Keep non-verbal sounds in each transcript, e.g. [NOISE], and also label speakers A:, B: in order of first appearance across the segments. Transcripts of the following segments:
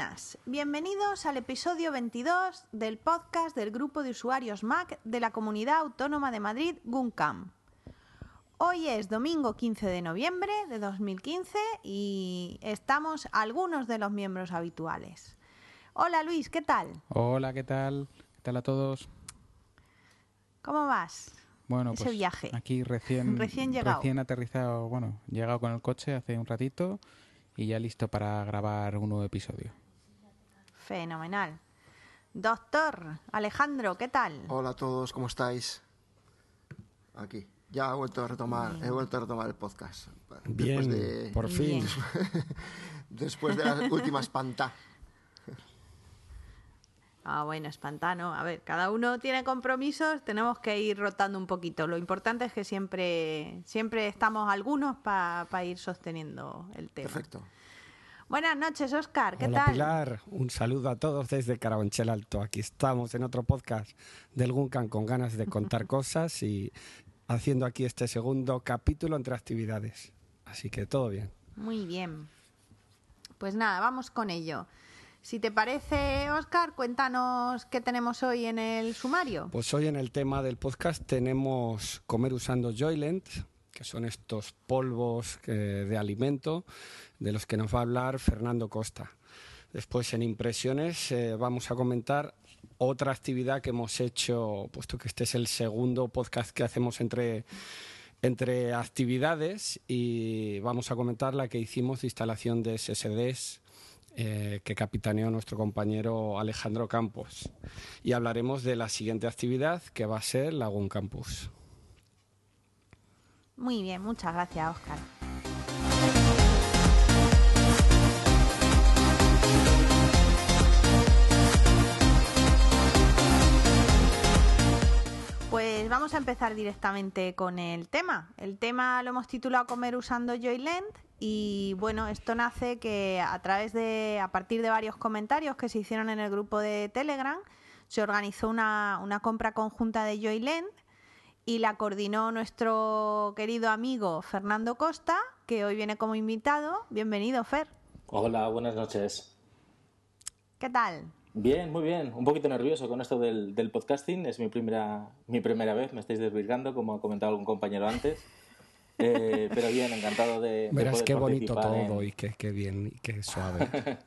A: buenas, bienvenidos al episodio 22 del podcast del grupo de usuarios Mac de la Comunidad Autónoma de Madrid, GUNCAM. Hoy es domingo 15 de noviembre de 2015 y estamos algunos de los miembros habituales. Hola Luis, ¿qué tal?
B: Hola, ¿qué tal? ¿Qué tal a todos?
A: ¿Cómo vas?
B: Bueno,
A: Ese
B: pues
A: viaje.
B: aquí [LAUGHS] recién,
A: Recién llegado.
B: recién aterrizado, bueno, llegado con el coche hace un ratito y ya listo para grabar un nuevo episodio.
A: Fenomenal. Doctor Alejandro, ¿qué tal?
C: Hola a todos, ¿cómo estáis? Aquí. Ya he vuelto a retomar, he vuelto a retomar el podcast.
D: Bien,
C: Después de,
D: por fin.
A: Bien. [LAUGHS]
C: después de la última espanta.
A: Ah, bueno, espantano. A ver, cada uno tiene compromisos, tenemos que ir rotando un poquito. Lo importante es que siempre, siempre estamos algunos para ir sosteniendo el tema.
C: Perfecto.
A: Buenas noches, Oscar. ¿Qué
D: Hola
A: tal?
D: Pilar, un saludo a todos desde Carabanchel Alto. Aquí estamos en otro podcast del Guncan con ganas de contar [LAUGHS] cosas y haciendo aquí este segundo capítulo entre actividades. Así que todo bien.
A: Muy bien. Pues nada, vamos con ello. Si te parece, Oscar, cuéntanos qué tenemos hoy en el sumario.
D: Pues hoy en el tema del podcast tenemos comer usando Joylent, que son estos polvos eh, de alimento de los que nos va a hablar Fernando Costa. Después en impresiones eh, vamos a comentar otra actividad que hemos hecho, puesto que este es el segundo podcast que hacemos entre, entre actividades y vamos a comentar la que hicimos de instalación de SSDs eh, que capitaneó nuestro compañero Alejandro Campos. Y hablaremos de la siguiente actividad que va a ser Lagoon Campus.
A: Muy bien, muchas gracias, Oscar. Pues vamos a empezar directamente con el tema. El tema lo hemos titulado Comer usando Joyland y bueno, esto nace que a través de, a partir de varios comentarios que se hicieron en el grupo de Telegram, se organizó una, una compra conjunta de Joyland y la coordinó nuestro querido amigo Fernando Costa, que hoy viene como invitado. Bienvenido, Fer.
E: Hola, buenas noches.
A: ¿Qué tal?
E: Bien, muy bien. Un poquito nervioso con esto del, del podcasting. Es mi primera, mi primera vez, me estáis desvirgando, como ha comentado algún compañero antes. [LAUGHS] Eh, pero bien, encantado de, de
D: Verás
E: poder
D: qué bonito todo
E: en-
D: y qué, qué bien y qué suave. [LAUGHS]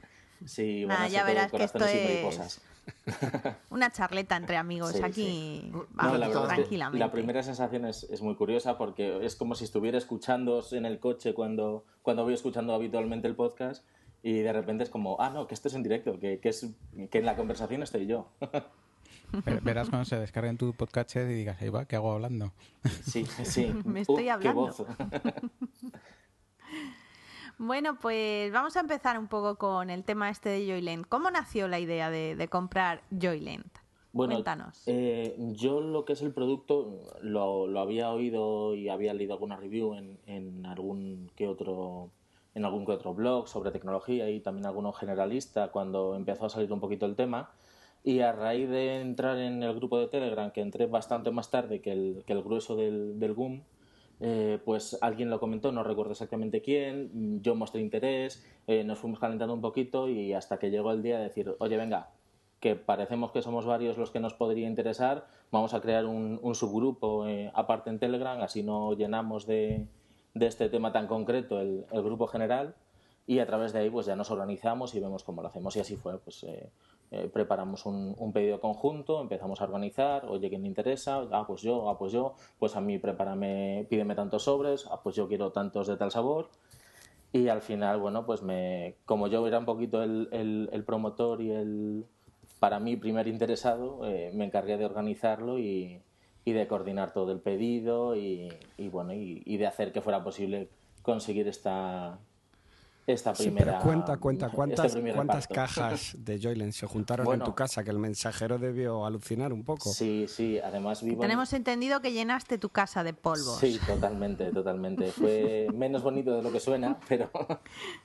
E: Sí,
A: Nada,
E: van a
A: ya
E: todo
A: verás que esto es-. [LAUGHS] Una charleta entre amigos
E: Sí,
A: aquí. Vamos,
E: la verdad es que
A: tranquilamente.
E: la primera sensación es, es muy curiosa porque es como si estuviera escuchándoos en el coche cuando, cuando voy escuchando habitualmente el podcast y de repente es como, ah, no, que esto es en directo, que, que, es, que en la conversación estoy yo. [LAUGHS]
B: Ver- Verás cuando se descargue en tu podcast y digas, ahí va, ¿qué hago hablando?
E: Sí, [LAUGHS] sí.
A: Me estoy
E: qué
A: hablando.
E: voz.
A: Bueno, pues vamos a empezar un poco con el tema este de Joyland. ¿Cómo nació la idea de, de comprar Joyland?
E: Bueno,
A: Cuéntanos.
E: eh, yo lo que es el producto lo, lo había oído y había leído alguna review en, en algún que otro en algún que otro blog sobre tecnología y también alguno generalista cuando empezó a salir un poquito el tema y a raíz de entrar en el grupo de Telegram que entré bastante más tarde que el, que el grueso del, del GUM eh, pues alguien lo comentó, no recuerdo exactamente quién, yo mostré interés, eh, nos fuimos calentando un poquito y hasta que llegó el día de decir, oye, venga, que parecemos que somos varios los que nos podría interesar, vamos a crear un, un subgrupo eh, aparte en Telegram, así no llenamos de, de este tema tan concreto el, el grupo general y a través de ahí pues ya nos organizamos y vemos cómo lo hacemos y así fue, pues eh, preparamos un, un pedido conjunto, empezamos a organizar, oye, ¿quién le interesa? Ah, pues yo, ah, pues yo, pues a mí prepárame, pídeme tantos sobres, ah, pues yo quiero tantos de tal sabor y al final, bueno, pues me, como yo era un poquito el, promotor y el, para mí, primer interesado, eh, me encargué de organizarlo y, de coordinar todo el pedido y, bueno, y de hacer que fuera posible conseguir esta, esta
D: Sí,
E: primera.
D: pero cuenta, cuenta,
E: este
D: ¿cuántas,
E: primer
D: cuántas cajas de Joyland se juntaron
E: Bueno.
D: en tu casa? Que el mensajero debió alucinar un poco.
E: Sí, sí, además vivo. en-
A: Tenemos entendido que llenaste tu casa de polvos.
E: Sí, totalmente, totalmente. Fue menos bonito de lo que suena, pero,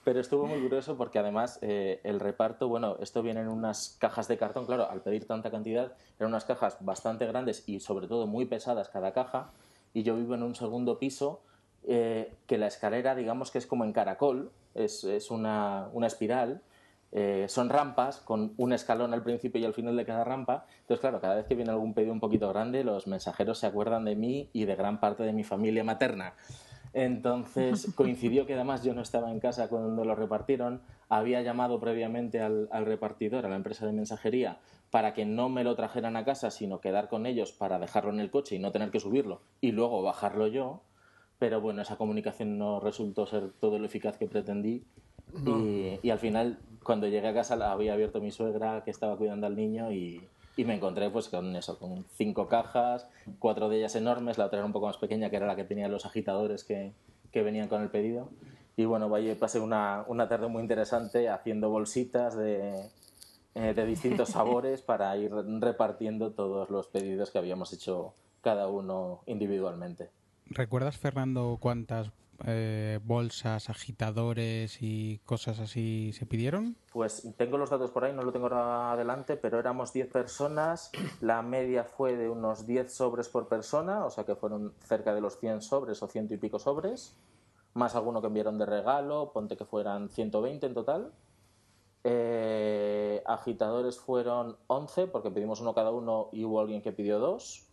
E: pero estuvo muy curioso porque además eh, el reparto, bueno, esto viene en unas cajas de cartón, claro, al pedir tanta cantidad, eran unas cajas bastante grandes y sobre todo muy pesadas cada caja, y yo vivo en un segundo piso eh, que la escalera, digamos que es como en caracol, es, es una, una espiral, eh, son rampas con un escalón al principio y al final de cada rampa. Entonces, claro, cada vez que viene algún pedido un poquito grande, los mensajeros se acuerdan de mí y de gran parte de mi familia materna. Entonces [LAUGHS] coincidió que además yo no estaba en casa cuando lo repartieron, había llamado previamente al, repartidor, a la empresa de mensajería, para que no me lo trajeran a casa, sino quedar con ellos para dejarlo en el coche y no tener que subirlo y luego bajarlo yo. Pero bueno, esa comunicación no resultó ser todo lo eficaz que pretendí. Y, y, al final, cuando llegué a casa, la había abierto mi suegra que estaba cuidando al niño y, y me encontré pues con eso, con cinco cajas, cuatro de ellas enormes, la otra era un poco más pequeña, que era la que tenía los agitadores que, que venían con el pedido. Y bueno, pasé una, una tarde muy interesante haciendo bolsitas de, eh, de distintos [LAUGHS] sabores para ir repartiendo todos los pedidos que habíamos hecho cada uno individualmente.
B: ¿Recuerdas, Fernando, cuántas eh, bolsas, agitadores y cosas así se pidieron?
E: Pues tengo los datos por ahí, no lo tengo ahora adelante, pero éramos 10 personas, [CLEARS THROAT] la media fue de unos 10 sobres por persona, o sea que fueron cerca de los 100 sobres o ciento y pico sobres, más alguno que enviaron de regalo, ponte que fueran 120 en total. Eh, agitadores fueron 11 porque pedimos uno cada uno y hubo alguien que pidió dos.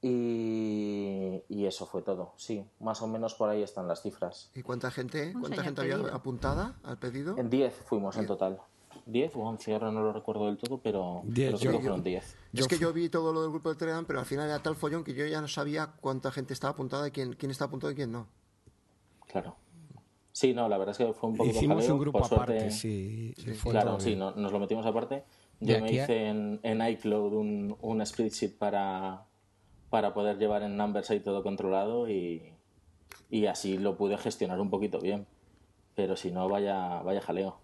E: Y, eso fue todo, sí, más o menos por ahí están las cifras.
C: ¿Y cuánta gente, cuánta gente había apuntada al pedido?
E: En 10 fuimos en total. 10 o 11, ahora no lo recuerdo del todo, pero,
C: diez,
E: yo, fueron 10.
C: Es que yo vi todo lo del grupo de Telegram, pero al final era tal follón que yo ya no sabía cuánta gente estaba apuntada y quién, quién estaba apuntado y quién no.
E: Claro. Sí, no, la verdad es que fue un poco
D: Hicimos un grupo aparte, sí.
E: claro, sí, nos lo metimos aparte. Yo me hice en, en iCloud un, un spreadsheet para, para poder llevar en Numbers ahí todo controlado y, y así lo pude gestionar un poquito bien. Pero si no, vaya, vaya jaleo.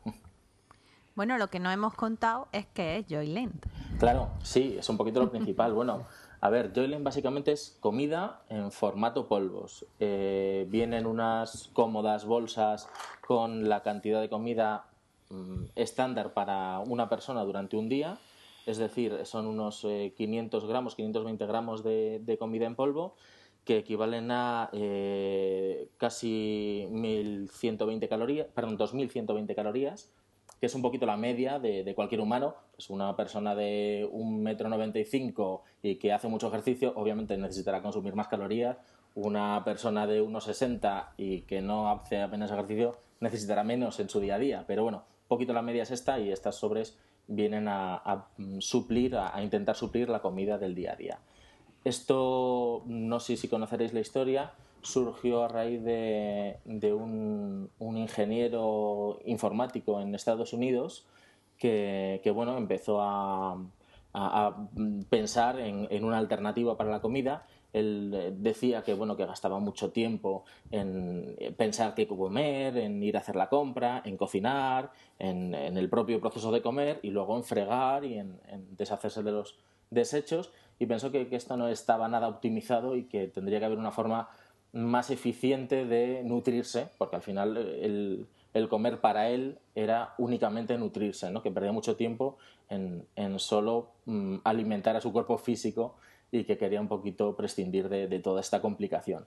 A: Bueno, lo que no hemos contado es que es Joyland.
E: Claro, sí, es un poquito lo principal. [LAUGHS] Bueno, a ver, Joyland básicamente es comida en formato polvos. Eh, vienen unas cómodas bolsas con la cantidad de comida mm, estándar para una persona durante un día es decir, son unos 500 eh, gramos, 520 gramos de, comida en polvo que equivalen a eh, casi 1.120 calorías, perdón, 2.120 calorías, que es un poquito la media de, cualquier humano. Es una persona de 1,95 m y que hace mucho ejercicio, obviamente necesitará consumir más calorías. Una persona de 1,60 y que no hace apenas ejercicio necesitará menos en su día a día. Pero bueno, un poquito la media es esta y estas sobres vienen a, suplir, a, intentar suplir la comida del día a día. Esto, no sé si conoceréis la historia, surgió a raíz de, un, ingeniero informático en Estados Unidos que, bueno, empezó a, pensar en, una alternativa para la comida él eh, decía que bueno que gastaba mucho tiempo en pensar qué comer, en ir a hacer la compra, en cocinar, en, el propio proceso de comer y luego en fregar y en, deshacerse de los desechos y pensó que, esto no estaba nada optimizado y que tendría que haber una forma más eficiente de nutrirse, porque al final el, comer para él era únicamente nutrirse, ¿no? que perdía mucho tiempo en, solo mm, alimentar a su cuerpo físico y que quería un poquito prescindir de, toda esta complicación.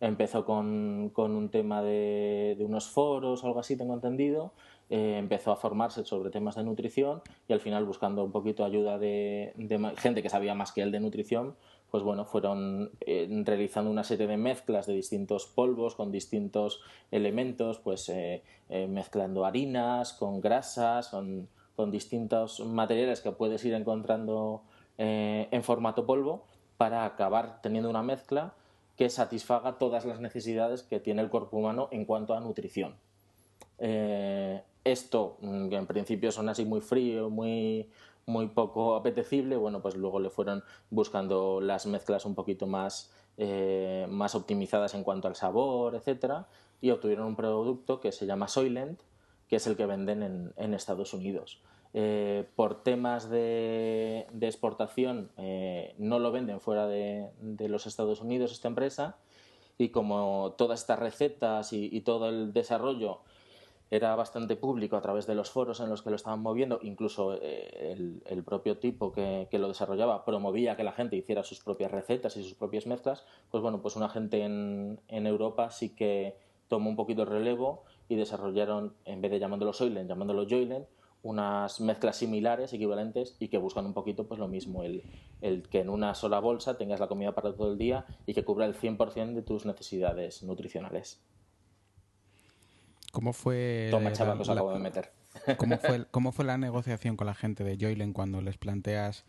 E: Empezó con, un tema de, unos foros algo así, tengo entendido. Eh, empezó a formarse sobre temas de nutrición y al final buscando un poquito ayuda de, gente que sabía más que él de nutrición, pues bueno, fueron eh, realizando una serie de mezclas de distintos polvos con distintos elementos, pues eh, mezclando harinas con grasas, con, con distintos materiales que puedes ir encontrando eh, en formato polvo para acabar teniendo una mezcla que satisfaga todas las necesidades que tiene el cuerpo humano en cuanto a nutrición. Eh, esto, mm, que en principio son así muy frío, muy, muy poco apetecible, bueno, pues luego le fueron buscando las mezclas un poquito más, eh, más optimizadas en cuanto al sabor, etcétera, y obtuvieron un producto que se llama Soylent, que es el que venden en, en Estados Unidos. Eh, por temas de, exportación eh, no lo venden fuera de, los Estados Unidos esta empresa. Y como todas estas recetas y, todo el desarrollo era bastante público a través de los foros en los que lo estaban moviendo, incluso eh, el, propio tipo que, lo desarrollaba promovía que la gente hiciera sus propias recetas y sus propias mezclas, pues bueno, pues una gente en, en Europa sí que tomó un poquito el relevo y desarrollaron, en vez de llamándolo Soylent, llamándolo Joylent, unas mezclas similares, equivalentes, y que buscan un poquito pues lo mismo, el, el que en una sola bolsa tengas la comida para todo el día y que cubra el 100% de tus necesidades nutricionales.
B: ¿Cómo fue
E: Toma,
B: la-
E: chaval, que os
B: la-
E: acabo de meter.
B: ¿Cómo fue, [LAUGHS] ¿Cómo fue la negociación con la gente de Joylen cuando les planteas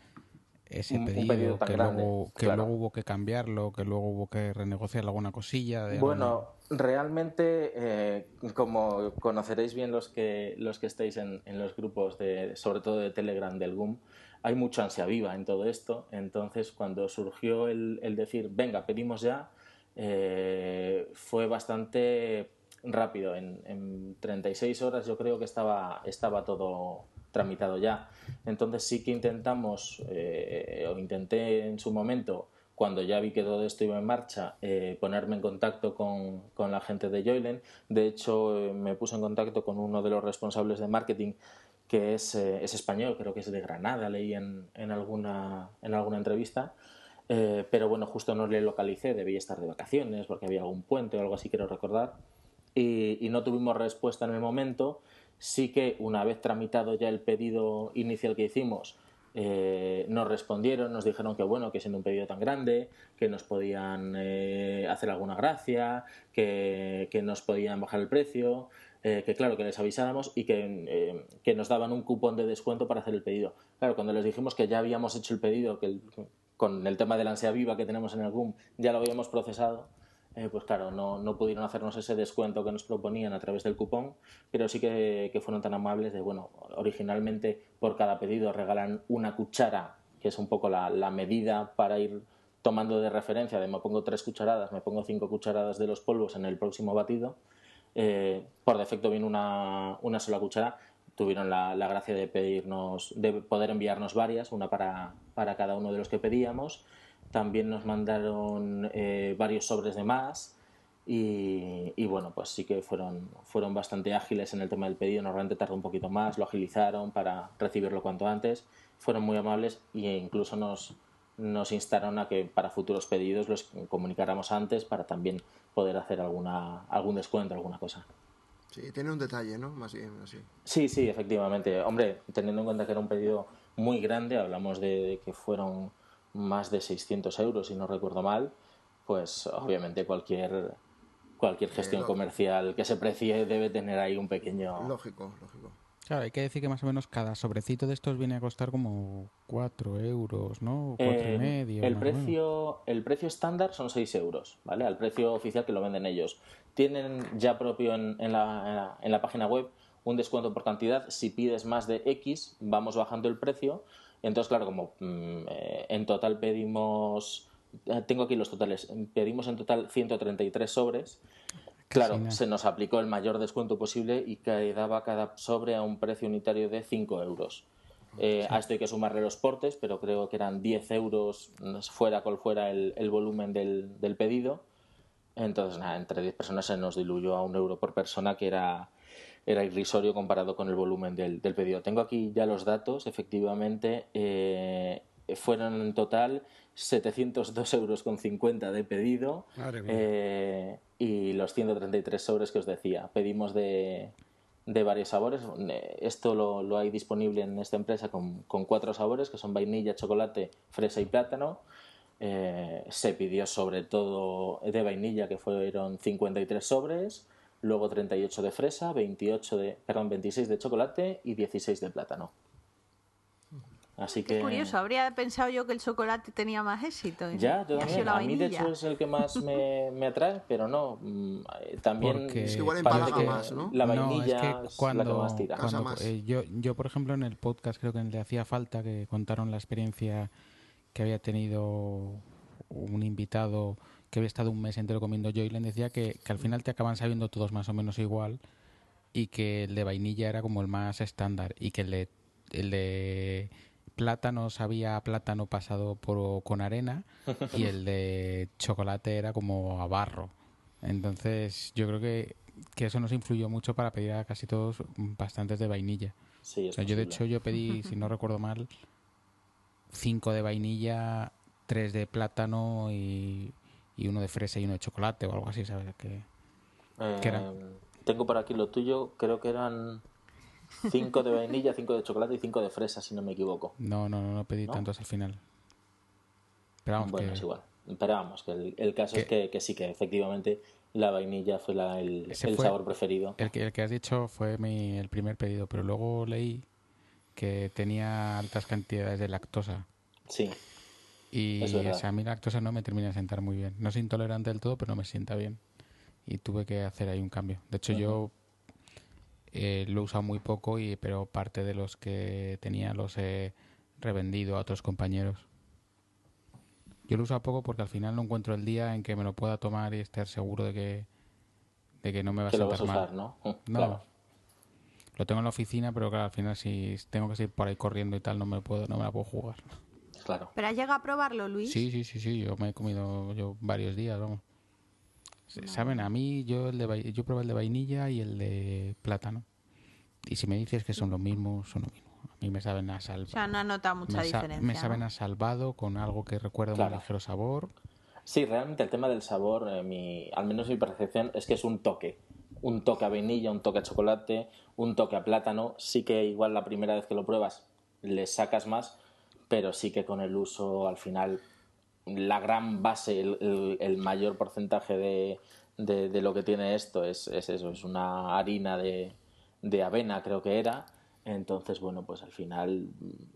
B: ese
E: Un- un
B: pedido,
E: tan
B: que,
E: grande,
B: luego, que
E: claro.
B: luego hubo que cambiarlo, que luego hubo que renegociar alguna cosilla? De
E: Bueno, realmente, eh, como conoceréis bien los que, los que estáis en, en los grupos, de, sobre todo de Telegram del GUM, hay mucha ansia viva en todo esto. Entonces, cuando surgió el, el decir, venga, pedimos ya, eh, fue bastante rápido. En, en 36 horas yo creo que estaba, estaba todo tramitado ya. Entonces sí que intentamos, eh, o intenté en su momento, cuando ya vi que todo esto iba en marcha, eh, ponerme en contacto con, con la gente de Joylen. De hecho, eh, me puse en contacto con uno de los responsables de marketing que es, eh, es español, creo que es de Granada, leí en, en, alguna, en alguna entrevista. Eh, pero bueno, justo no le localicé, debía estar de vacaciones porque había algún puente o algo así, quiero recordar. Y, y no tuvimos respuesta en el momento. Sí que una vez tramitado ya el pedido inicial que hicimos, eh, nos respondieron, nos dijeron que bueno, que siendo un pedido tan grande, que nos podían eh, hacer alguna gracia, que, que, nos podían bajar el precio, eh, que claro, que les avisáramos y que, eh, que, nos daban un cupón de descuento para hacer el pedido. Claro, cuando les dijimos que ya habíamos hecho el pedido, que con el tema de la ansia viva que tenemos en el GUM ya lo habíamos procesado, eh, pues claro, no, no, pudieron hacernos ese descuento que nos proponían a través del cupón, pero sí que, que, fueron tan amables de, bueno, originalmente por cada pedido regalan una cuchara, que es un poco la, la medida para ir tomando de referencia, de me pongo tres cucharadas, me pongo cinco cucharadas de los polvos en el próximo batido, eh, por defecto viene una, una sola cuchara, tuvieron la, la, gracia de pedirnos, de poder enviarnos varias, una para, para cada uno de los que pedíamos, también nos mandaron eh, varios sobres de más y, y, bueno, pues sí que fueron, fueron bastante ágiles en el tema del pedido, normalmente tardó un poquito más, lo agilizaron para recibirlo cuanto antes, fueron muy amables e incluso nos, nos instaron a que para futuros pedidos los comunicáramos antes para también poder hacer alguna, algún descuento, alguna cosa.
C: Sí, tiene un detalle, ¿no? Más bien así.
E: Sí, sí, efectivamente. Hombre, teniendo en cuenta que era un pedido muy grande, hablamos de, de que fueron más de 600 euros, si no recuerdo mal, pues obviamente cualquier cualquier gestión
C: Eh,
E: comercial que se precie debe tener ahí un pequeño...
C: Lógico, lógico.
B: Claro, hay que decir que más o menos cada sobrecito de estos viene a costar como 4 euros, ¿no? 4
E: Eh,
B: y medio.
E: el precio el precio estándar son 6 euros, ¿vale? Al precio oficial que lo venden ellos. Tienen ya propio en, en la- en la página web un descuento por cantidad. Si pides más de X, vamos bajando el precio. Entonces, claro, como mm, eh, en total pedimos... eh, Tengo aquí los totales. Pedimos en total 133 sobres. Claro, se nos aplicó el mayor descuento posible y quedaba cada sobre a un precio unitario de 5 euros. Eh, A esto hay que sumarle los portes, pero creo que eran 10 euros fuera cual fuera el, el volumen del, del pedido. Entonces, nada, entre 10 personas se nos diluyó a un euro por persona, que era, era irrisorio comparado con el volumen del, del pedido. Tengo aquí ya los datos, efectivamente, eh, fueron en total 702 euros con 50 de pedido eh, y los 133 sobres que os decía. Pedimos de, de varios sabores. Esto lo, lo hay disponible en esta empresa con, con cuatro sabores, que son vainilla, chocolate, fresa y plátano. Eh, se pidió sobre todo de vainilla, que fueron 53 sobres, luego 38 de fresa, 28 de, perdón, 26 de chocolate y 16 de plátano. Así que...
A: Qué curioso, habría pensado yo que el chocolate tenía más éxito. y-
E: Ya, yo también. A mí, de hecho, es el que más me, [LAUGHS] me atrae, pero no. mm, eh, También
B: Porque- Es que
C: igual
E: que
C: más, ¿no?
E: la
B: No,
E: vainilla
B: es que
E: es la
B: cuando,
E: que más tira.
C: Casa
B: cuando-
C: más.
B: eh, yo, yo, por ejemplo, en el podcast creo que le hacía falta que contaron la experiencia que había tenido un invitado que había estado un mes entero comiendo Joyland, decía que, que al final te acaban sabiendo todos más o menos igual y que el de vainilla era como el más estándar y que el de, el de plátano sabía a plátano pasado por, con arena y el de chocolate era como a barro. Entonces yo creo que, que eso nos influyó mucho para pedir a casi todos bastantes de vainilla.
E: Sí,
B: O
E: es
B: sea, yo de hecho yo pedí, si no recuerdo mal, cinco de vainilla, tres de plátano y, y uno de fresa y uno de chocolate o algo así, ¿sabes? Que,
E: Eh,
B: que era-
E: tengo por aquí lo tuyo, creo que eran 5 de vainilla, 5 de chocolate y 5 de fresa, si no me equivoco.
B: No, no, no, no pedí tantos al final.
E: Pero vamos, bueno, es igual. Pero vamos, que el, caso es que, que, sí, que efectivamente la vainilla fue la, el, sabor preferido.
B: El que, el que has dicho fue mi, el primer pedido, pero luego leí que tenía altas cantidades de lactosa.
E: Sí.
B: Y a mí la lactosa no me termina de sentar muy bien. No soy intolerante del todo, pero no me sienta bien. Y tuve que hacer ahí un cambio. De hecho, yo eh, lo he usado muy poco, y, pero parte de los que tenía los he revendido a otros compañeros. Yo lo uso poco porque al final no encuentro el día en que me lo pueda tomar y estar seguro de que, de que no me va a sentar mal.
E: ¿no?
B: no Lo tengo en la oficina, pero claro, al final si tengo que ir por ahí corriendo y tal, no me puedo, no me la puedo jugar.
E: Claro.
A: ¿Pero has llegado a probarlo, Luis?
B: Sí, sí, sí, sí. Yo me he comido yo varios días, vamos. Saben, a mí yo el de yo probé el de vainilla y el de plátano. Y si me dices que son lo mismo, son lo mismo. A mí me saben a salvado. O
A: sea, no ha notado mucha diferencia.
B: me saben a salvado con algo que recuerda un ligero sabor.
E: Sí, realmente el tema del sabor, eh, mi, al menos mi percepción, es que es un toque. Un toque a vainilla, un toque a chocolate, un toque a plátano. Sí que igual la primera vez que lo pruebas le sacas más, pero sí que con el uso al final la gran base, el, mayor porcentaje de, de, lo que tiene esto es, es eso, es una harina de, de avena creo que era entonces, bueno, pues al final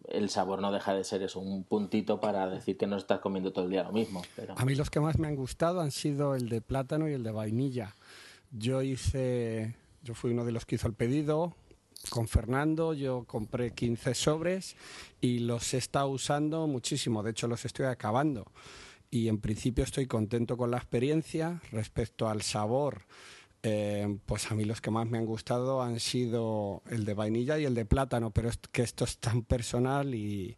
E: el sabor no deja de ser eso, un puntito para decir que no estás comiendo todo el día lo mismo.
D: A mí los que más me han gustado han sido el de plátano y el de vainilla. Yo hice, yo fui uno de los que hizo el pedido con Fernando, yo compré 15 sobres y los he estado usando muchísimo, de hecho los estoy acabando. Y en principio estoy contento con la experiencia respecto al sabor eh, pues a mí los que más me han gustado han sido el de vainilla y el de plátano, pero es que esto es tan personal y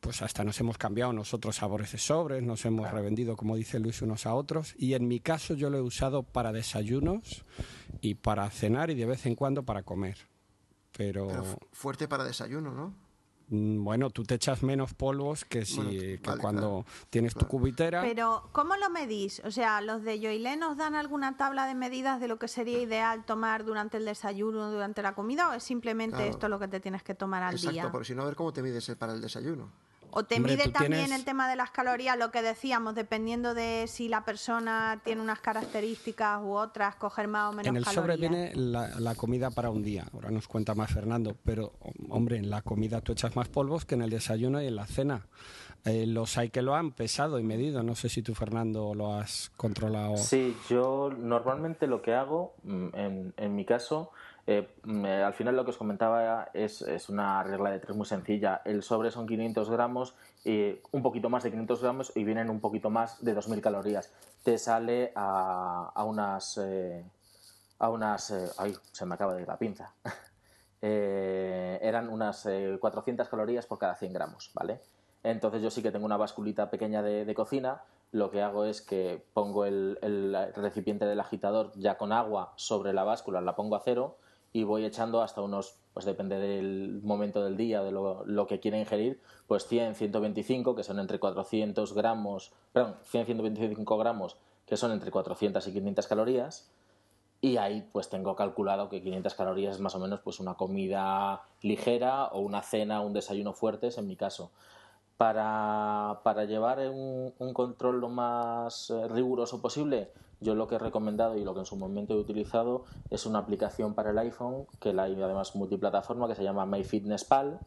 D: pues hasta nos hemos cambiado nosotros sabores de sobres, nos hemos revendido, como dice Luis, unos a otros. Y en mi caso yo lo he usado para desayunos y para cenar y de vez en cuando para comer. Pero,
C: pero fuerte para desayuno, ¿no?
D: Mm, bueno, tú te echas menos polvos que si cuando tienes tu cubitera.
A: Pero, ¿cómo lo medís? O sea, ¿los de Joilén nos dan alguna tabla de medidas de lo que sería ideal tomar durante el desayuno, durante la comida, o es simplemente esto lo que te tienes que tomar al
C: día?
A: Exacto,
C: porque si no, a ver cómo te mides para el desayuno.
A: O te mide también el tema de las calorías, lo que decíamos, dependiendo de si la persona tiene unas características u otras, coger más o menos
D: En el
A: sobre
D: viene la, comida para un día, ahora nos cuenta más Fernando, pero hombre, en la comida tú echas más polvos que en el desayuno y en la cena. Eh, los hay que lo han pesado y medido, no sé si tú Fernando lo has controlado.
E: Sí, yo normalmente lo que hago, mm, en, en mi caso, eh, mm, eh, al final lo que os comentaba es, una regla de tres muy sencilla. El sobre son 500 gramos, y un poquito más de 500 gramos y vienen un poquito más de 2.000 calorías. Te sale a, unas... Eh, a unas... ay, se me acaba de ir la pinza. [LAUGHS] eran unas 400 calorías por cada 100 gramos, ¿vale? Entonces yo sí que tengo una basculita pequeña de, cocina. Lo que hago es que pongo el, recipiente del agitador ya con agua sobre la báscula, la pongo a cero y voy echando hasta unos, pues depende del momento del día, de lo, lo que quiera ingerir, pues 100, 125, que son entre 400 gramos, perdón, 100, 125 gramos, que son entre 400 y 500 calorías, y ahí pues tengo calculado que 500 calorías es más o menos pues una comida ligera o una cena, un desayuno fuertes en mi caso. Para, para llevar un, un control lo más eh, riguroso posible, yo lo que he recomendado y lo que en su momento he utilizado es una aplicación para el iPhone, que la hay además multiplataforma, que se llama MyFitnessPal.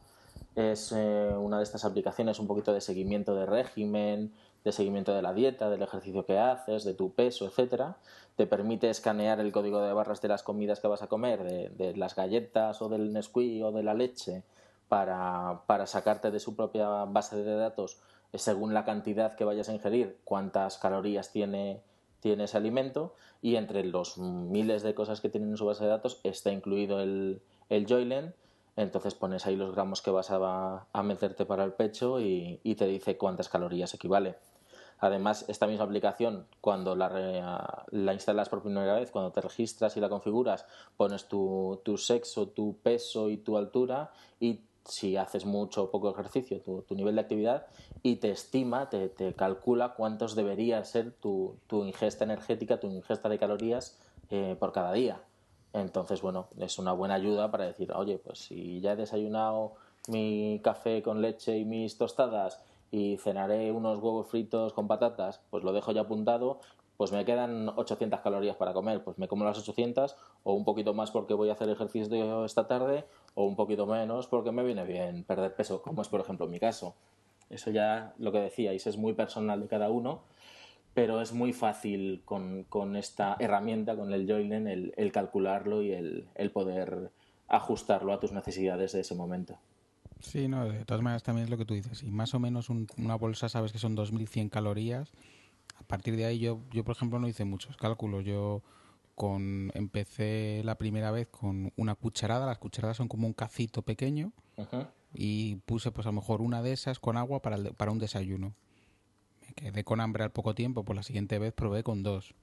E: Es eh, una de estas aplicaciones un poquito de seguimiento de régimen, de seguimiento de la dieta, del ejercicio que haces, de tu peso, etcétera. Te permite escanear el código de barras de las comidas que vas a comer, de, las galletas o del Nesquik o de la leche, para, para sacarte de su propia base de datos, eh, según la cantidad que vayas a ingerir, cuántas calorías tiene tiene ese alimento y entre los miles de cosas que tienen en su base de datos está incluido el, el. Entonces pones ahí los gramos que vas a, a meterte para el pecho y, te dice cuántas calorías equivale. Además, esta misma aplicación, cuando la, la, instalas por primera vez, cuando te registras y la configuras, pones tu, tu sexo, tu peso y tu altura y si haces mucho o poco ejercicio, tu, nivel de actividad, y te estima, te, calcula cuántos debería ser tu, ingesta energética, tu ingesta de calorías eh, por cada día. Entonces, bueno, es una buena ayuda para decir, oye, pues si ya he desayunado mi café con leche y mis tostadas y cenaré unos huevos fritos con patatas, pues lo dejo ya apuntado, pues me quedan 800 calorías para comer, pues me como las 800 o un poquito más porque voy a hacer ejercicio esta tarde o un poquito menos porque me viene bien perder peso, como es por ejemplo mi caso. Eso ya lo que decíais es muy personal de cada uno, pero es muy fácil con, con esta herramienta, con el Joylen, el, el calcularlo y el, el poder ajustarlo a tus necesidades de ese momento.
B: Sí, no, de todas maneras también es lo que tú dices. Y más o menos una bolsa sabes que son 2.100 calorías. A partir de ahí yo, yo, por ejemplo, no hice muchos cálculos. Yo con empecé la primera vez con una cucharada. Las cucharadas son como un cacito pequeño. Y puse pues a lo mejor una de esas con agua para, para un desayuno. Me quedé con hambre al poco tiempo. Pues la siguiente vez probé con dos.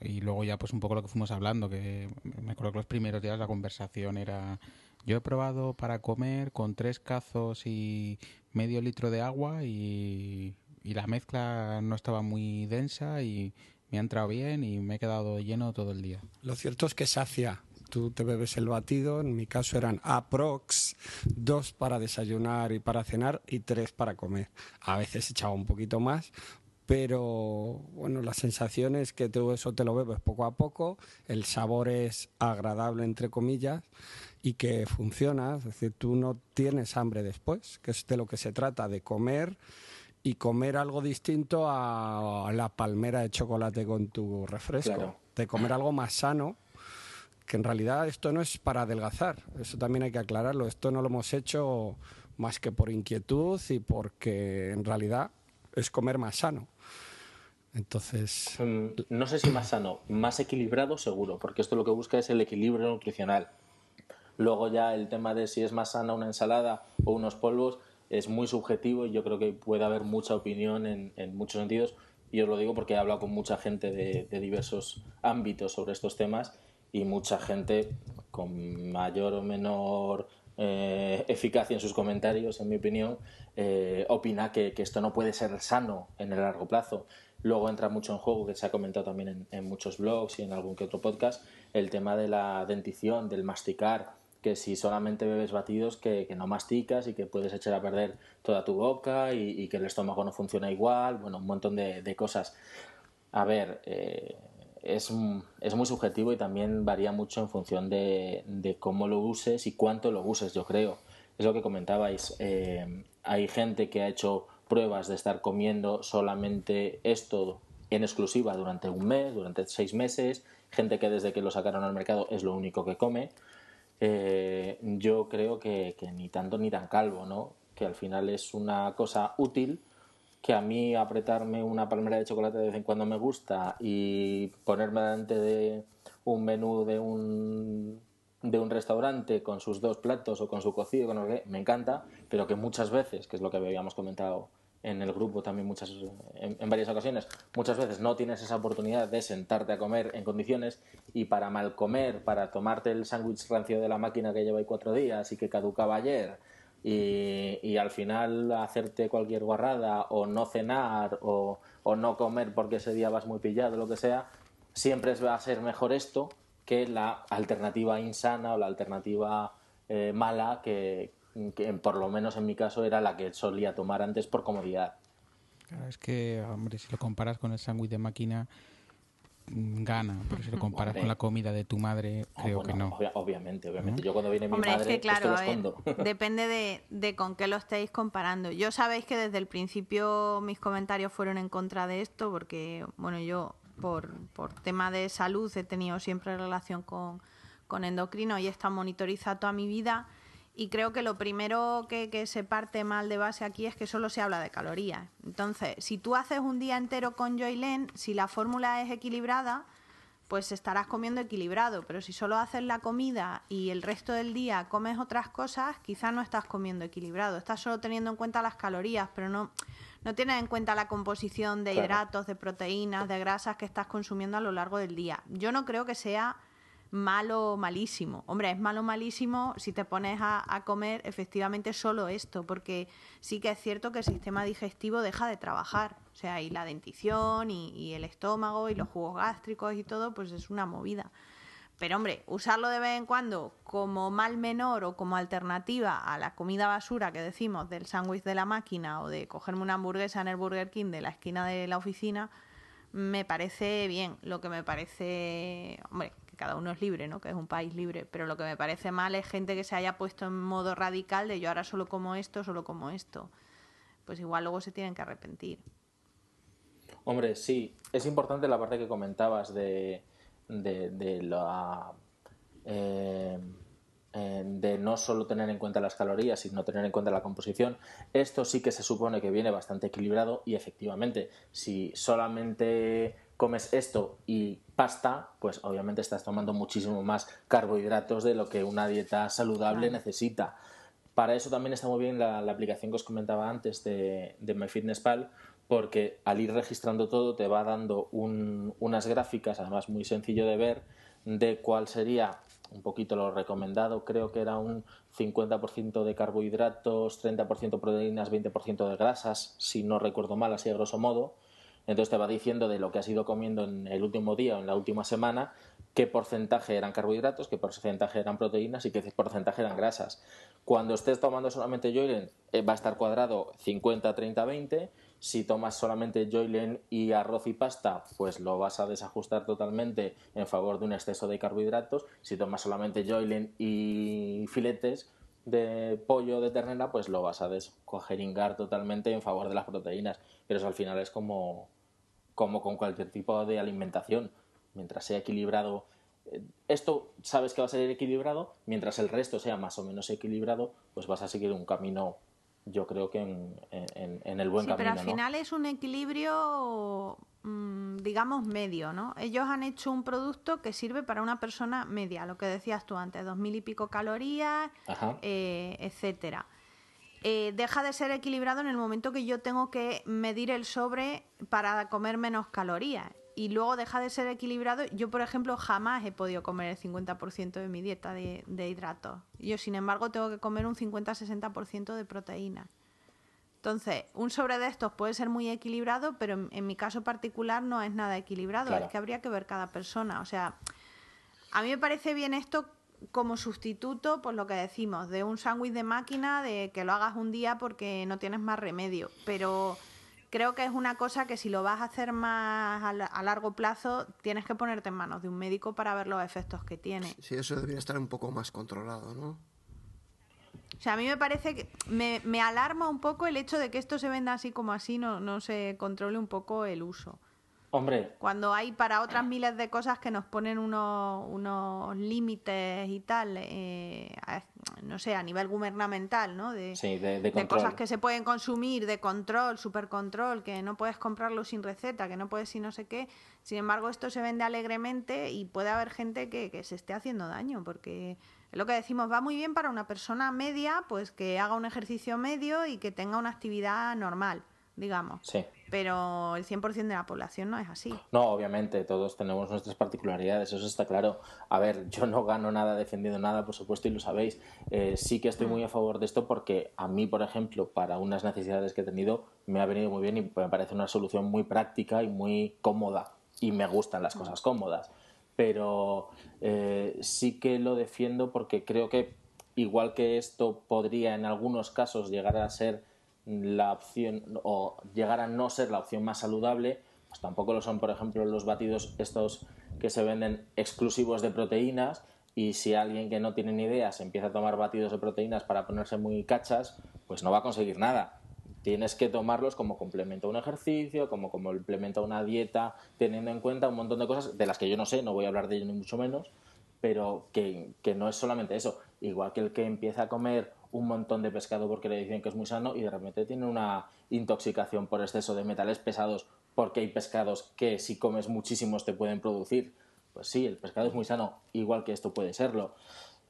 B: Y luego ya pues un poco lo que fuimos hablando. Que me acuerdo que los primeros días la conversación era yo he probado para comer con tres cazos y medio litro de agua y, la mezcla no estaba muy densa y me ha entrado bien y me he quedado lleno todo el día.
D: Lo cierto es que sacia. Tú te bebes el batido, en mi caso eran aprox, dos para desayunar y para cenar y tres para comer. A veces echaba un poquito más, pero bueno, la sensación es que todo eso te lo bebes poco a poco, el sabor es agradable entre comillas y que funciona, es decir, tú no tienes hambre después, que es de lo que se trata, de comer y comer algo distinto a la palmera de chocolate con tu refresco, de comer algo más sano, que en realidad esto no es para adelgazar, eso también hay que aclararlo, esto no lo hemos hecho más que por inquietud y porque en realidad es comer más sano. Entonces.
E: Mm, no sé si más sano, más equilibrado seguro, porque esto lo que busca es el equilibrio nutricional. Luego ya el tema de si es más sana una ensalada o unos polvos es muy subjetivo y yo creo que puede haber mucha opinión en, muchos sentidos. Y os lo digo porque he hablado con mucha gente de, diversos ámbitos sobre estos temas y mucha gente con mayor o menor eh, eficacia en sus comentarios, en mi opinión, eh, opina que, esto no puede ser sano en el largo plazo. Luego entra mucho en juego, que se ha comentado también en, en muchos blogs y en algún que otro podcast, el tema de la dentición, del masticar que si solamente bebes batidos que, no masticas y que puedes echar a perder toda tu boca y, que el estómago no funciona igual, bueno, un montón de, cosas. A ver, eh, es, es, muy subjetivo y también varía mucho en función de, cómo lo uses y cuánto lo uses, yo creo. Es lo que comentabais. Eh, hay gente que ha hecho pruebas de estar comiendo solamente esto en exclusiva durante un mes, durante seis meses, gente que desde que lo sacaron al mercado es lo único que come. Eh, yo creo que, ni tanto ni tan calvo, ¿no? Que al final es una cosa útil que a mí apretarme una palmera de chocolate de vez en cuando me gusta y ponerme delante de un menú de un de un restaurante con sus dos platos o con su cocido, con lo que me encanta, pero que muchas veces, que es lo que habíamos comentado en el grupo también muchas en, varias ocasiones muchas veces no tienes esa oportunidad de sentarte a comer en condiciones y para mal comer para tomarte el sándwich rancio de la máquina que lleva ahí cuatro días y que caducaba ayer y, y, al final hacerte cualquier guarrada o no cenar o, o no comer porque ese día vas muy pillado lo que sea siempre va a ser mejor esto que la alternativa insana o la alternativa eh, mala que, que por lo menos en mi caso era la que solía tomar antes por comodidad.
B: es que, hombre, si lo comparas con el sándwich de máquina, mm, gana, pero si lo comparas con la comida de tu madre, ah, creo que no.
E: obviamente, obviamente. Yo cuando viene mi
A: Hombre,
E: madre,
A: es que claro, [LAUGHS] depende de, de, con qué lo estéis comparando. Yo sabéis que desde el principio mis comentarios fueron en contra de esto, porque, bueno, yo por, por tema de salud he tenido siempre relación con, con endocrino y está monitorizado toda mi vida y creo que lo primero que, se parte mal de base aquí es que solo se habla de calorías. Entonces, si tú haces un día entero con Joylen, si la fórmula es equilibrada, pues estarás comiendo equilibrado. Pero si solo haces la comida y el resto del día comes otras cosas, quizás no estás comiendo equilibrado. Estás solo teniendo en cuenta las calorías, pero no, no tienes en cuenta la composición de hidratos, de proteínas, de grasas que estás consumiendo a lo largo del día. Yo no creo que sea malo malísimo. Hombre, es malo malísimo si te pones a, comer efectivamente solo esto, porque sí que es cierto que el sistema digestivo deja de trabajar. O sea, y la dentición y, el estómago y los jugos gástricos y todo, pues es una movida. Pero hombre, usarlo de vez en cuando como mal menor o como alternativa a la comida basura que decimos del sándwich de la máquina o de cogerme una hamburguesa en el Burger King de la esquina de la oficina, me parece bien. Lo que me parece, hombre, que cada uno es libre, ¿no? Que es un país libre, pero lo que me parece mal es gente que se haya puesto en modo radical de yo ahora solo como esto, solo como esto. Pues igual luego se tienen que arrepentir.
E: Hombre, sí, es importante la parte que comentabas de de, la eh, de no solo tener en cuenta las calorías, sino tener en cuenta la composición. Esto sí que se supone que viene bastante equilibrado y efectivamente, si solamente comes esto y pasta, pues obviamente estás tomando muchísimo más carbohidratos de lo que una dieta saludable necesita. Para eso también está muy bien la, aplicación que os comentaba antes de, de MyFitnessPal, porque al ir registrando todo te va dando unas gráficas, además muy sencillo de ver, de cuál sería un poquito lo recomendado, creo que era un 50% de carbohidratos, 30% proteínas, 20% de grasas, si no recuerdo mal, así a grosso modo. Entonces te va diciendo de lo que has ido comiendo en el último día o en la última semana, qué porcentaje eran carbohidratos, qué porcentaje eran proteínas y qué porcentaje eran grasas. Cuando estés tomando solamente Joylen, eh, va a estar cuadrado 50, 30, 20 si tomas solamente Joylen y arroz y pasta, pues lo vas a desajustar totalmente en favor de un exceso de carbohidratos. Si tomas solamente Joylen y filetes de pollo de ternera, pues lo vas a descojeringar totalmente en favor de las proteínas. Pero al final es como, como con cualquier tipo de alimentación. Mientras sea equilibrado eh, esto sabes que va a ser equilibrado, mientras el resto sea más o menos equilibrado, pues vas a seguir un camino yo creo que en, en, el buen
A: sí,
E: camino.
A: Pero al final es un equilibrio, mm, digamos, medio, ¿no? Ellos han hecho un producto que sirve para una persona media, lo que decías tú antes, dos mil y pico calorías, eh, etcétera. Eh, deja de ser equilibrado en el momento que yo tengo que medir el sobre para comer menos calorías y luego deja de ser equilibrado. Yo, por ejemplo, jamás he podido comer el 50% de mi dieta de, hidratos. Yo, sin embargo, tengo que comer un 50-60% de proteínas. Entonces, un sobre de estos puede ser muy equilibrado, pero en, mi caso particular no es nada equilibrado. Es que habría que ver cada persona. O sea, a mí me parece bien esto como sustituto, por lo que decimos, de un sándwich de máquina, de que lo hagas un día porque no tienes más remedio. Pero creo que es una cosa que si lo vas a hacer más a, largo plazo, tienes que ponerte en manos de un médico para ver los efectos que tiene.
C: Sí, eso debería estar un poco más controlado, ¿no?
A: O sea, a mí me parece que me, me alarma un poco el hecho de que esto se venda así como así, no, no se controle un poco el uso.
E: Hombre.
A: Cuando hay para otras miles de cosas que nos ponen unos, unos límites y tal, eh, no sé, a nivel gubernamental, ¿no? De,
E: de,
A: cosas que se pueden consumir, de control, supercontrol, que no puedes comprarlo sin receta, que no puedes sin no sé qué. Sin embargo, esto se vende alegremente y puede haber gente que, que se esté haciendo daño, porque es lo que decimos, va muy bien para una persona media, pues que haga un ejercicio medio y que tenga una actividad normal digamos.
E: Sí.
A: Pero el 100% de la población no es así.
E: No, obviamente, todos tenemos nuestras particularidades, eso está claro. A ver, yo no gano nada defendiendo nada, por supuesto, y lo sabéis. Eh, sí que estoy muy a favor de esto porque a mí, por ejemplo, para unas necesidades que he tenido, me ha venido muy bien y me parece una solución muy práctica y muy cómoda. Y me gustan las cosas cómodas. Pero eh, sí que lo defiendo porque creo que, igual que esto podría en algunos casos llegar a ser la opción o llegar a no ser la opción más saludable, pues tampoco lo son, por ejemplo, los batidos estos que se venden exclusivos de proteínas y si alguien que no tiene ni idea se empieza a tomar batidos de proteínas para ponerse muy cachas, pues no va a conseguir nada. Tienes que tomarlos como complemento a un ejercicio, como complemento a una dieta, teniendo en cuenta un montón de cosas de las que yo no sé, no voy a hablar de ello ni mucho menos, pero que, que no es solamente eso. Igual que el que empieza a comer un montón de pescado porque le dicen que es muy sano y de repente tiene una intoxicación por exceso de metales pesados porque hay pescados que si comes muchísimos te pueden producir. Pues sí, el pescado es muy sano, igual que esto puede serlo.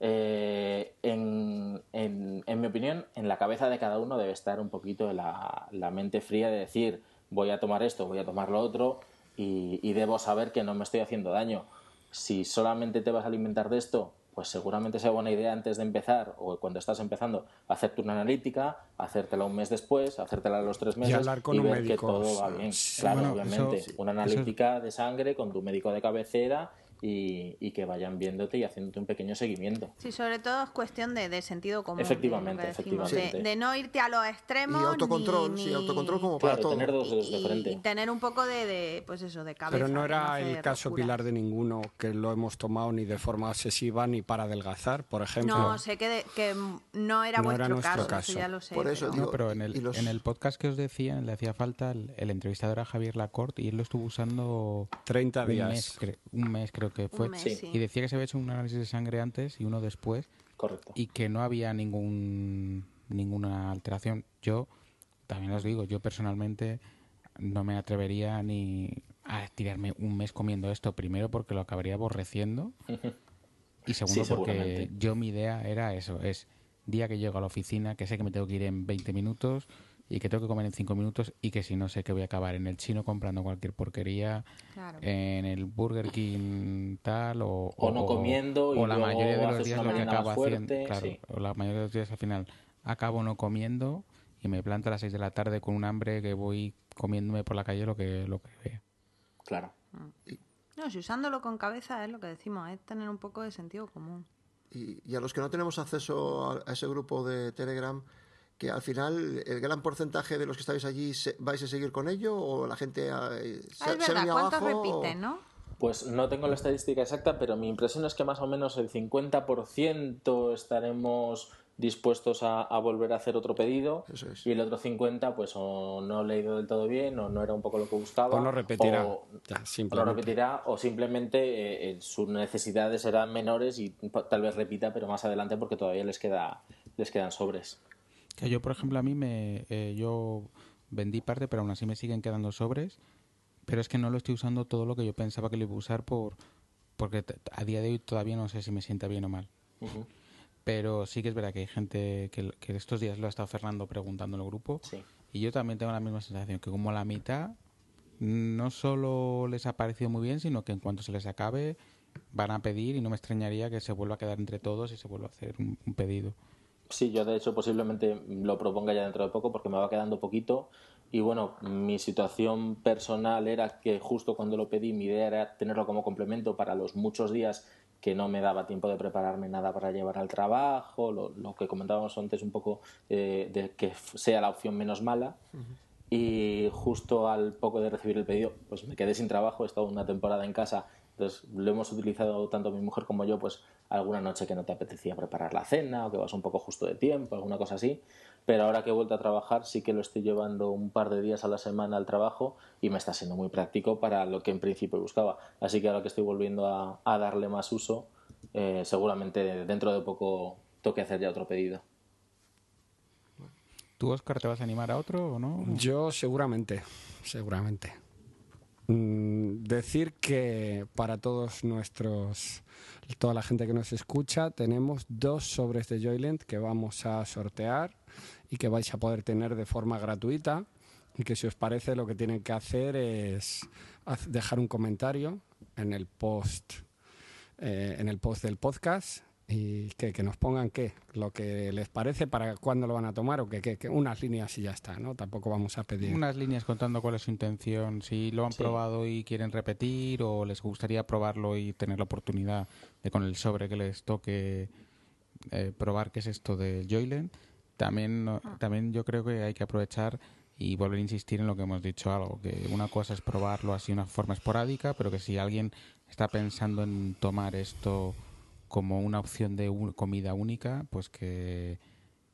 E: Eh, en, mi opinión, en la cabeza de cada uno debe estar un poquito la, la mente fría de decir voy a tomar esto, voy a tomar lo otro y debo saber que no me estoy haciendo daño. Si solamente te vas a alimentar de esto pues seguramente sea buena idea antes de empezar o cuando estás empezando hacerte una analítica, hacértela un mes después, hacértela a los tres meses y, ver que todo va bien. claro, obviamente, una analítica de sangre con tu médico de cabecera y, que vayan viéndote y haciéndote un pequeño seguimiento.
A: Sí, sobre todo es cuestión de, sentido común.
E: Efectivamente, efectivamente.
A: De, no irte a los extremos.
C: Y autocontrol, sí, autocontrol como para todo.
E: tener dos dedos de frente.
A: Y, tener un poco de, pues eso, de cabeza.
D: Pero no era el caso, Pilar, de ninguno que lo hemos tomado ni de forma obsesiva ni para adelgazar, por ejemplo.
A: No, sé que, que no era vuestro caso, ya lo sé.
C: Por eso,
B: pero... pero en el, en el podcast que os decía, le hacía falta, el, entrevistador a Javier Lacorte y él lo estuvo usando
D: 30 días.
B: Un mes, un mes creo que fue. Y decía que se había hecho un análisis de sangre antes y uno después.
E: Correcto.
B: Y que no había ningún ninguna alteración. Yo, también os digo, yo personalmente no me atrevería ni a tirarme un mes comiendo esto. Primero porque lo acabaría aborreciendo. [LAUGHS] y segundo porque yo mi idea era eso, es día que llego a la oficina, que sé que me tengo que ir en 20 minutos, y que tengo que comer en cinco minutos y que si no sé que voy a acabar en el chino comprando cualquier porquería, en el Burger King tal o,
E: o no comiendo
B: o, la mayoría de los días lo que acabo haciendo, claro, o la mayoría de los días al final acabo no comiendo y me planto a las seis de la tarde con un hambre que voy comiéndome por la calle lo que lo que vea.
E: Claro.
A: Mm. No, si usándolo con cabeza es lo que decimos, es tener un poco de sentido común.
C: Y, y a los que no tenemos acceso a ese grupo de Telegram, que al final el gran porcentaje de los que estáis allí vais a seguir con ello o la gente
A: eh, se, es verdad, ¿cuántos repiten, no?
E: Pues no tengo la estadística exacta, pero mi impresión es que más o menos el 50% estaremos dispuestos a, volver a hacer otro pedido y el otro 50 pues o no he leído del todo bien o no era un poco lo que buscaba
D: o no repetirá
E: o, no repetirá o simplemente eh, eh, sus necesidades serán menores y tal vez repita pero más adelante porque todavía les queda les quedan sobres
B: que yo, por ejemplo, a mí me. Eh, yo vendí parte, pero aún así me siguen quedando sobres. Pero es que no lo estoy usando todo lo que yo pensaba que lo iba a usar por porque a día de hoy todavía no sé si me sienta bien o mal. Pero sí que es verdad que hay gente que, que, estos días lo ha estado Fernando preguntando en el grupo. Y yo también tengo la misma sensación, que como la mitad no solo les ha parecido muy bien, sino que en cuanto se les acabe van a pedir y no me extrañaría que se vuelva a quedar entre todos y se vuelva a hacer un pedido.
E: Sí, yo de hecho posiblemente lo proponga ya dentro de poco porque me va quedando poquito. Y bueno, mi situación personal era que justo cuando lo pedí, mi idea era tenerlo como complemento para los muchos días que no me daba tiempo de prepararme nada para llevar al trabajo, lo, que comentábamos antes un poco eh, de que sea la opción menos mala. Y justo al poco de recibir el pedido, pues me quedé sin trabajo, he estado una temporada en casa entonces lo hemos utilizado tanto mi mujer como yo, pues alguna noche que no te apetecía preparar la cena o que vas un poco justo de tiempo, alguna cosa así. Pero ahora que he vuelto a trabajar sí que lo estoy llevando un par de días a la semana al trabajo y me está siendo muy práctico para lo que en principio buscaba. Así que ahora que estoy volviendo a, darle más uso, eh, seguramente dentro de poco toque hacer ya otro pedido.
B: ¿Tú, Oscar, te vas a animar a otro o no?
D: Yo seguramente, seguramente. Mm, decir que para todos nuestros, toda la gente que nos escucha, tenemos dos sobres de Joyland que vamos a sortear y que vais a poder tener de forma gratuita. Y que si os parece, lo que tienen que hacer es dejar un comentario en el post, eh, en el post del podcast y que, que, nos pongan qué, lo que les parece, para cuándo lo van a tomar o que, que, unas líneas y ya está, ¿no? Tampoco vamos a pedir.
B: Unas líneas contando cuál es su intención, si lo han probado y quieren repetir o les gustaría probarlo y tener la oportunidad de con el sobre que les toque eh, probar qué es esto de Joyland. También, ah. también yo creo que hay que aprovechar y volver a insistir en lo que hemos dicho algo, que una cosa es probarlo así de una forma esporádica, pero que si alguien está pensando en tomar esto como una opción de comida única, pues que,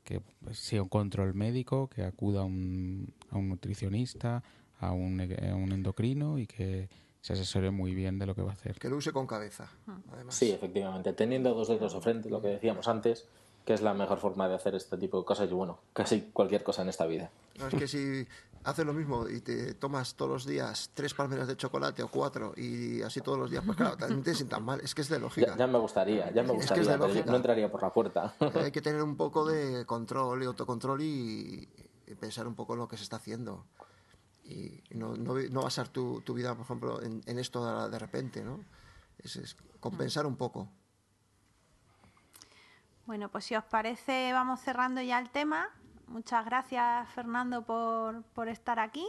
B: que pues, sea un control médico, que acuda a un, a un nutricionista, a un, a un endocrino y que se asesore muy bien de lo que va a hacer.
C: Que lo use con cabeza. Además.
E: Sí, efectivamente. Teniendo dos dedos de frente, lo que decíamos antes, que es la mejor forma de hacer este tipo de cosas y bueno, casi cualquier cosa en esta vida.
C: No, es que si haces lo mismo y te tomas todos los días tres palmeras de chocolate o cuatro y así todos los días, pues claro, también te sientan mal. Es que es de lógica.
E: Ya, me gustaría, ya me gustaría, no entraría por la puerta.
C: Hay que tener un poco de control y autocontrol y, pensar un poco en lo que se está haciendo. Y no, no, no basar tu, tu, vida, por ejemplo, en, en esto de, repente, ¿no? Es, es compensar un poco.
A: Bueno, pues si os parece, vamos cerrando ya el tema. Muchas gracias, Fernando, por, por estar aquí.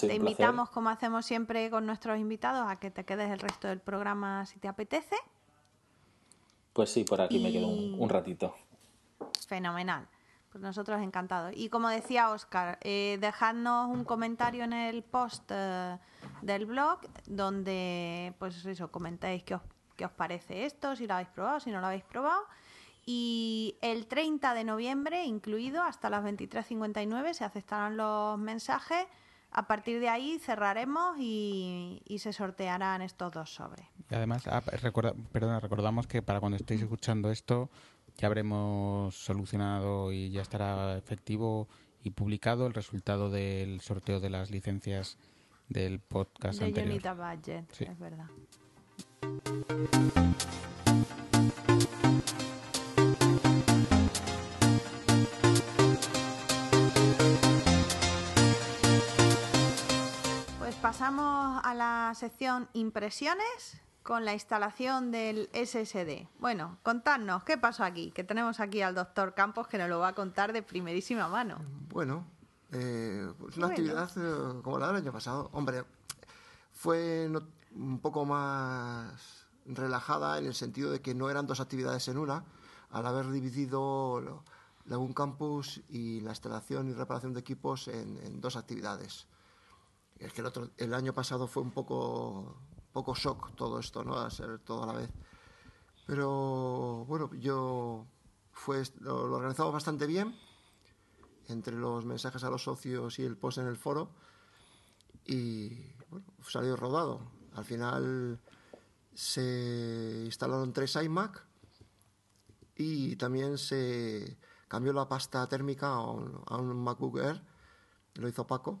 A: te invitamos, como hacemos siempre con nuestros invitados, a que te quedes el resto del programa si te apetece.
E: Pues sí, por aquí me quedo un, ratito.
A: Fenomenal. Pues nosotros encantados. Y como decía Oscar, eh, dejadnos un comentario en el post eh, del blog donde, pues eso, comentáis qué os, qué os parece esto, si lo habéis probado, si no lo habéis probado. Y el 30 de noviembre, incluido hasta las 23.59, se aceptarán los mensajes. A partir de ahí cerraremos y, se sortearán estos dos sobres.
B: Y además, ah, perdona, recordamos que para cuando estéis escuchando esto, ya habremos solucionado y ya estará efectivo y publicado el resultado del sorteo de las licencias del podcast
A: de
B: anterior.
A: Budget, es verdad. Pasamos a la sección impresiones con la instalación del SSD. Bueno, contadnos, ¿qué pasó aquí? Que tenemos aquí al doctor Campos que nos lo va a contar de primerísima mano.
C: Bueno, eh, pues una actividad eh, como la del año pasado. Hombre, fue un poco más relajada en el sentido de que no eran dos actividades en una, al haber dividido la un campus y la instalación y reparación de equipos en dos actividades. Es que el, otro, el año pasado fue un poco, poco shock todo esto, ¿no? A ser todo a la vez. Pero bueno, yo fue, lo, organizamos bastante bien entre los mensajes a los socios y el post en el foro y bueno, salió rodado. Al final se instalaron tres iMac y también se cambió la pasta térmica a un, a un MacBook Air, lo hizo Paco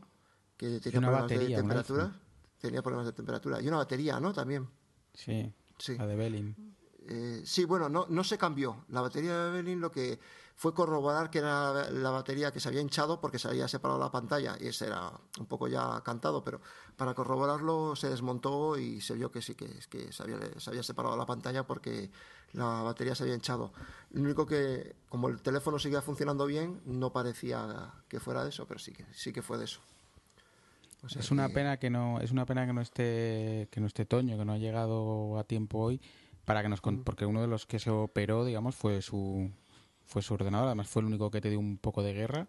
C: que tenía problemas de temperatura. Tenía problemas de temperatura. Y una batería, ¿no? También.
B: Sí, la de Belling.
C: Eh, sí, bueno, no, no se cambió. La batería de Belling lo que fue corroborar que era la batería que se había hinchado porque se había separado la pantalla y ese era un poco ya cantado, pero para corroborarlo se desmontó y se vio que sí, que, que se, había, se había separado la pantalla porque la batería se había hinchado. Lo único que, como el teléfono seguía funcionando bien, no parecía que fuera de eso, pero sí que, sí que fue de eso
B: es una pena que no es una pena que no esté que no esté Toño, que no ha llegado a tiempo hoy para que nos mm. porque uno de los que se operó, digamos, fue su fue su ordenador, además fue el único que te dio un poco de guerra,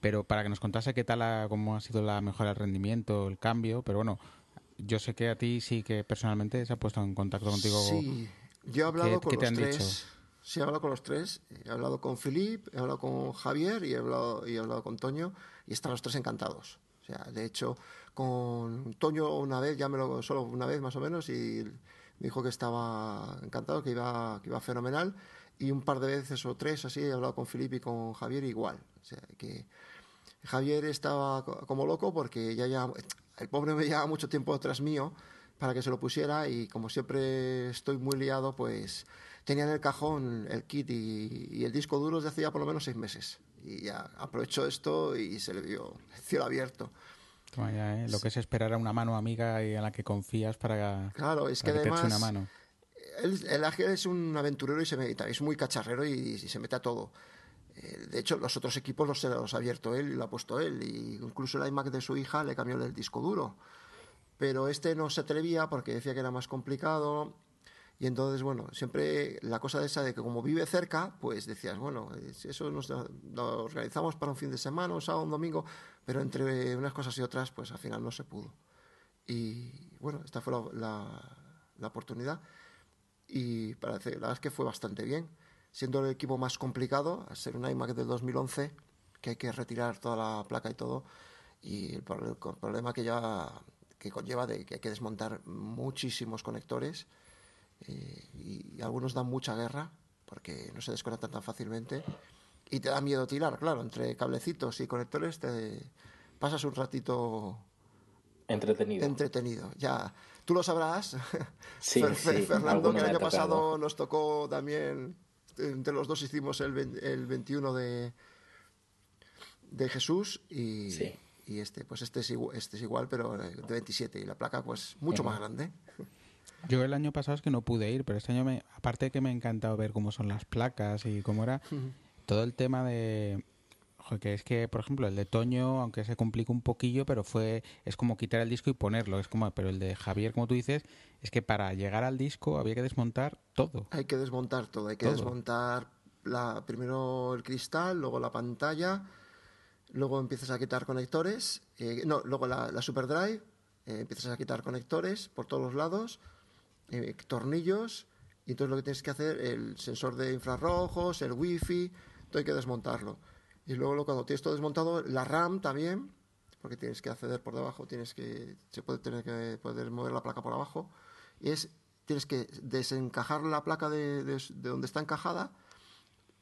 B: pero para que nos contase qué tal ha, cómo ha sido la mejora del rendimiento, el cambio, pero bueno, yo sé que a ti sí que personalmente se ha puesto en contacto contigo.
C: Sí, yo he hablado con los tres. Sí, he hablado con los tres. He hablado con Filip, he hablado con Javier y he hablado, y he hablado con Toño y están los tres encantados. O sea, de hecho, con Toño una vez, ya me lo, solo una vez más o menos, y me dijo que estaba encantado, que iba, que iba fenomenal. Y un par de veces o tres así he hablado con Felipe y con Javier igual. O sea, que Javier estaba como loco porque ya, ya el pobre me llevaba mucho tiempo detrás mío para que se lo pusiera y como siempre estoy muy liado, pues tenía en el cajón el kit y, el disco duro desde hace ya por lo menos seis meses. Y ya aprovechó esto y se le dio el cielo abierto.
B: ¿eh? Lo que es esperar a una mano amiga y a la que confías para,
C: claro, es que, además, una mano. El, el Ángel es un aventurero y se mete, es muy cacharrero y, se mete a todo. Eh, de hecho, los otros equipos los, los ha abierto él y lo ha puesto él. Y incluso el iMac de su hija le cambió el disco duro. Pero este no se atrevía porque decía que era más complicado y entonces, bueno, siempre la cosa esa de que como vive cerca, pues decías, bueno, eso nos lo organizamos para un fin de semana, un sábado, un domingo, pero entre unas cosas y otras, pues al final no se pudo. Y bueno, esta fue la, la, oportunidad y parece, la verdad es que fue bastante bien. Siendo el equipo más complicado, al ser un iMac del 2011, que hay que retirar toda la placa y todo, y el, problema que, ya, que conlleva de que hay que desmontar muchísimos conectores eh, y, algunos dan mucha guerra porque no se desconectan tan fácilmente y te da miedo tirar, claro, entre cablecitos y conectores te pasas un ratito
E: entretenido.
C: Entretenido, ya. Tú lo sabrás, [LAUGHS] Fernando, que el año pasado nos tocó también, entre los dos hicimos el, el 21 de, de Jesús y, y este, pues este es, igual, este es igual, pero de 27 y la placa pues mucho más grande.
B: Yo el año pasado es que no pude ir, pero este año, me, aparte que me ha encantado ver cómo son las placas y cómo era, todo el tema de... que es que, por ejemplo, el de Toño, aunque se complica un poquillo, pero fue es como quitar el disco y ponerlo. Es como, pero el de Javier, como tú dices, es que para llegar al disco había que desmontar todo.
C: Hay que desmontar todo. Hay que desmontar la, primero el cristal, luego la pantalla, luego empiezas a quitar conectores, eh, no, luego la, la SuperDrive, eh, empiezas a quitar conectores por todos los lados, eh, tornillos, y entonces lo que tienes que hacer, el sensor de infrarrojos, el wifi, todo hay que desmontarlo. Y luego cuando tienes todo desmontado, la RAM también, porque tienes que acceder por debajo, tienes que, se puede tener que poder mover la placa por abajo, y es, tienes que desencajar la placa de, de, donde está encajada,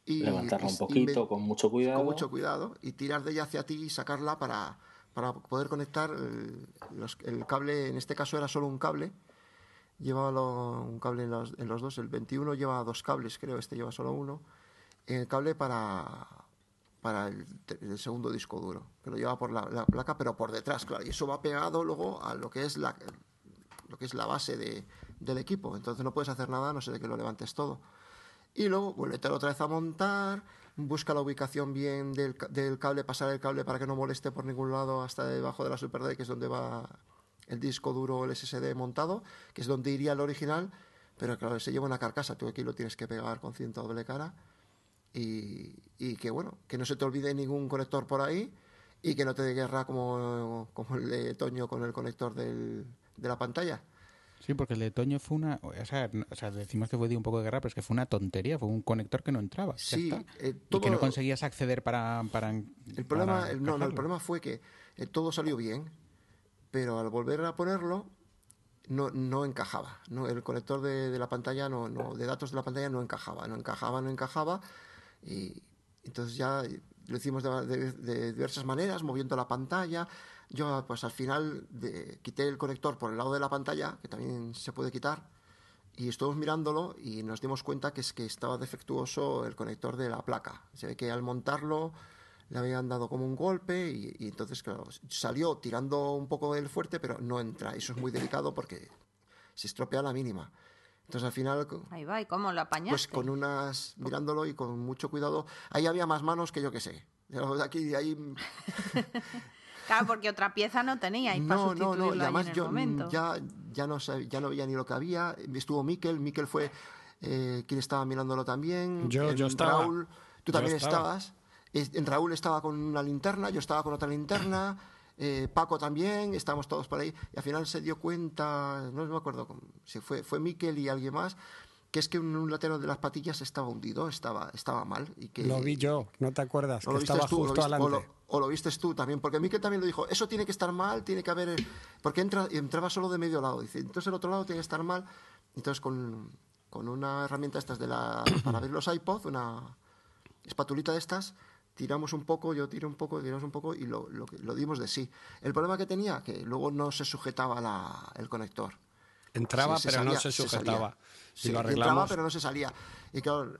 E: y levantarla un poquito con mucho cuidado
C: con mucho cuidado y tirar de ella hacia ti y sacarla para, para poder conectar el, el, cable en este caso era solo un cable llevaba un cable en los, en los, dos el 21 lleva dos cables creo este lleva solo uno el cable para para el, segundo disco duro, que lo lleva por la, placa, pero por detrás, claro, y eso va pegado luego a lo que es la, lo que es la base de, del equipo, entonces no puedes hacer nada, no sé de que lo levantes todo. Y luego vuélvete otra vez a montar, busca la ubicación bien del, del, cable, pasar el cable para que no moleste por ningún lado hasta debajo de la Super que es donde va el disco duro, el SSD montado, que es donde iría el original, pero claro, se lleva una carcasa, tú aquí lo tienes que pegar con cinta doble cara y, que bueno, que no se te olvide ningún conector por ahí y que no te dé guerra como, como el de Toño con el conector del, de la pantalla.
B: Sí, porque el de Toño fue una. O sea, o sea, decimos que fue de un poco de guerra, pero es que fue una tontería. Fue un conector que no entraba. Sí, eh, y que no conseguías acceder para. para
C: el, problema, no, no, el problema fue que eh, todo salió bien, pero al volver a ponerlo, no, no encajaba. No, el conector de, de la pantalla, no, no, de datos de la pantalla no encajaba. No encajaba, no encajaba. Y entonces ya lo hicimos de, diversas maneras, moviendo la pantalla. Yo, pues al final, quité el conector por el lado de la pantalla, que también se puede quitar, y estuvimos mirándolo y nos dimos cuenta que es que estaba defectuoso el conector de la placa. Se ve que al montarlo le habían dado como un golpe y, y entonces, claro, salió tirando un poco del fuerte, pero no entra. Eso es muy delicado porque se estropea la mínima. Entonces al final...
A: Ahí va, ¿y cómo lo apañaste?
C: Pues con unas, mirándolo y con mucho cuidado. Ahí había más manos que yo que sé. De aquí, de ahí... [LAUGHS]
A: claro, porque otra pieza no tenía y no, no, no, y además yo
C: ya, ya, no ya no veía ni lo que había. Estuvo Miquel, Miquel fue eh, quien estaba mirándolo también.
D: Yo, yo estaba.
C: Raúl, tú también estabas. En Raúl estaba con una linterna, yo estaba con otra linterna. [CLEARS THROAT] Eh, Paco también, estábamos todos por ahí, y al final se dio cuenta, no me acuerdo si fue, fue Miquel y alguien más, que es que un, un lateral de las patillas estaba hundido, estaba, estaba mal. Y que,
D: lo vi yo, ¿no te acuerdas? que estaba justo adelante.
C: O lo, viste tú también, porque Miquel también lo dijo, eso tiene que estar mal, tiene que haber... Porque entra, entraba solo de medio lado, dice, entonces el otro lado tiene que estar mal. Entonces con, con una herramienta estas de la, para abrir los iPods, una espatulita de estas, tiramos un poco, yo tiro un poco, tiramos un poco y lo, lo, lo dimos de sí. El problema que tenía, que luego no se sujetaba la, el conector.
D: Entraba, pero no se sujetaba.
C: Se lo entraba, pero no se salía. Y claro,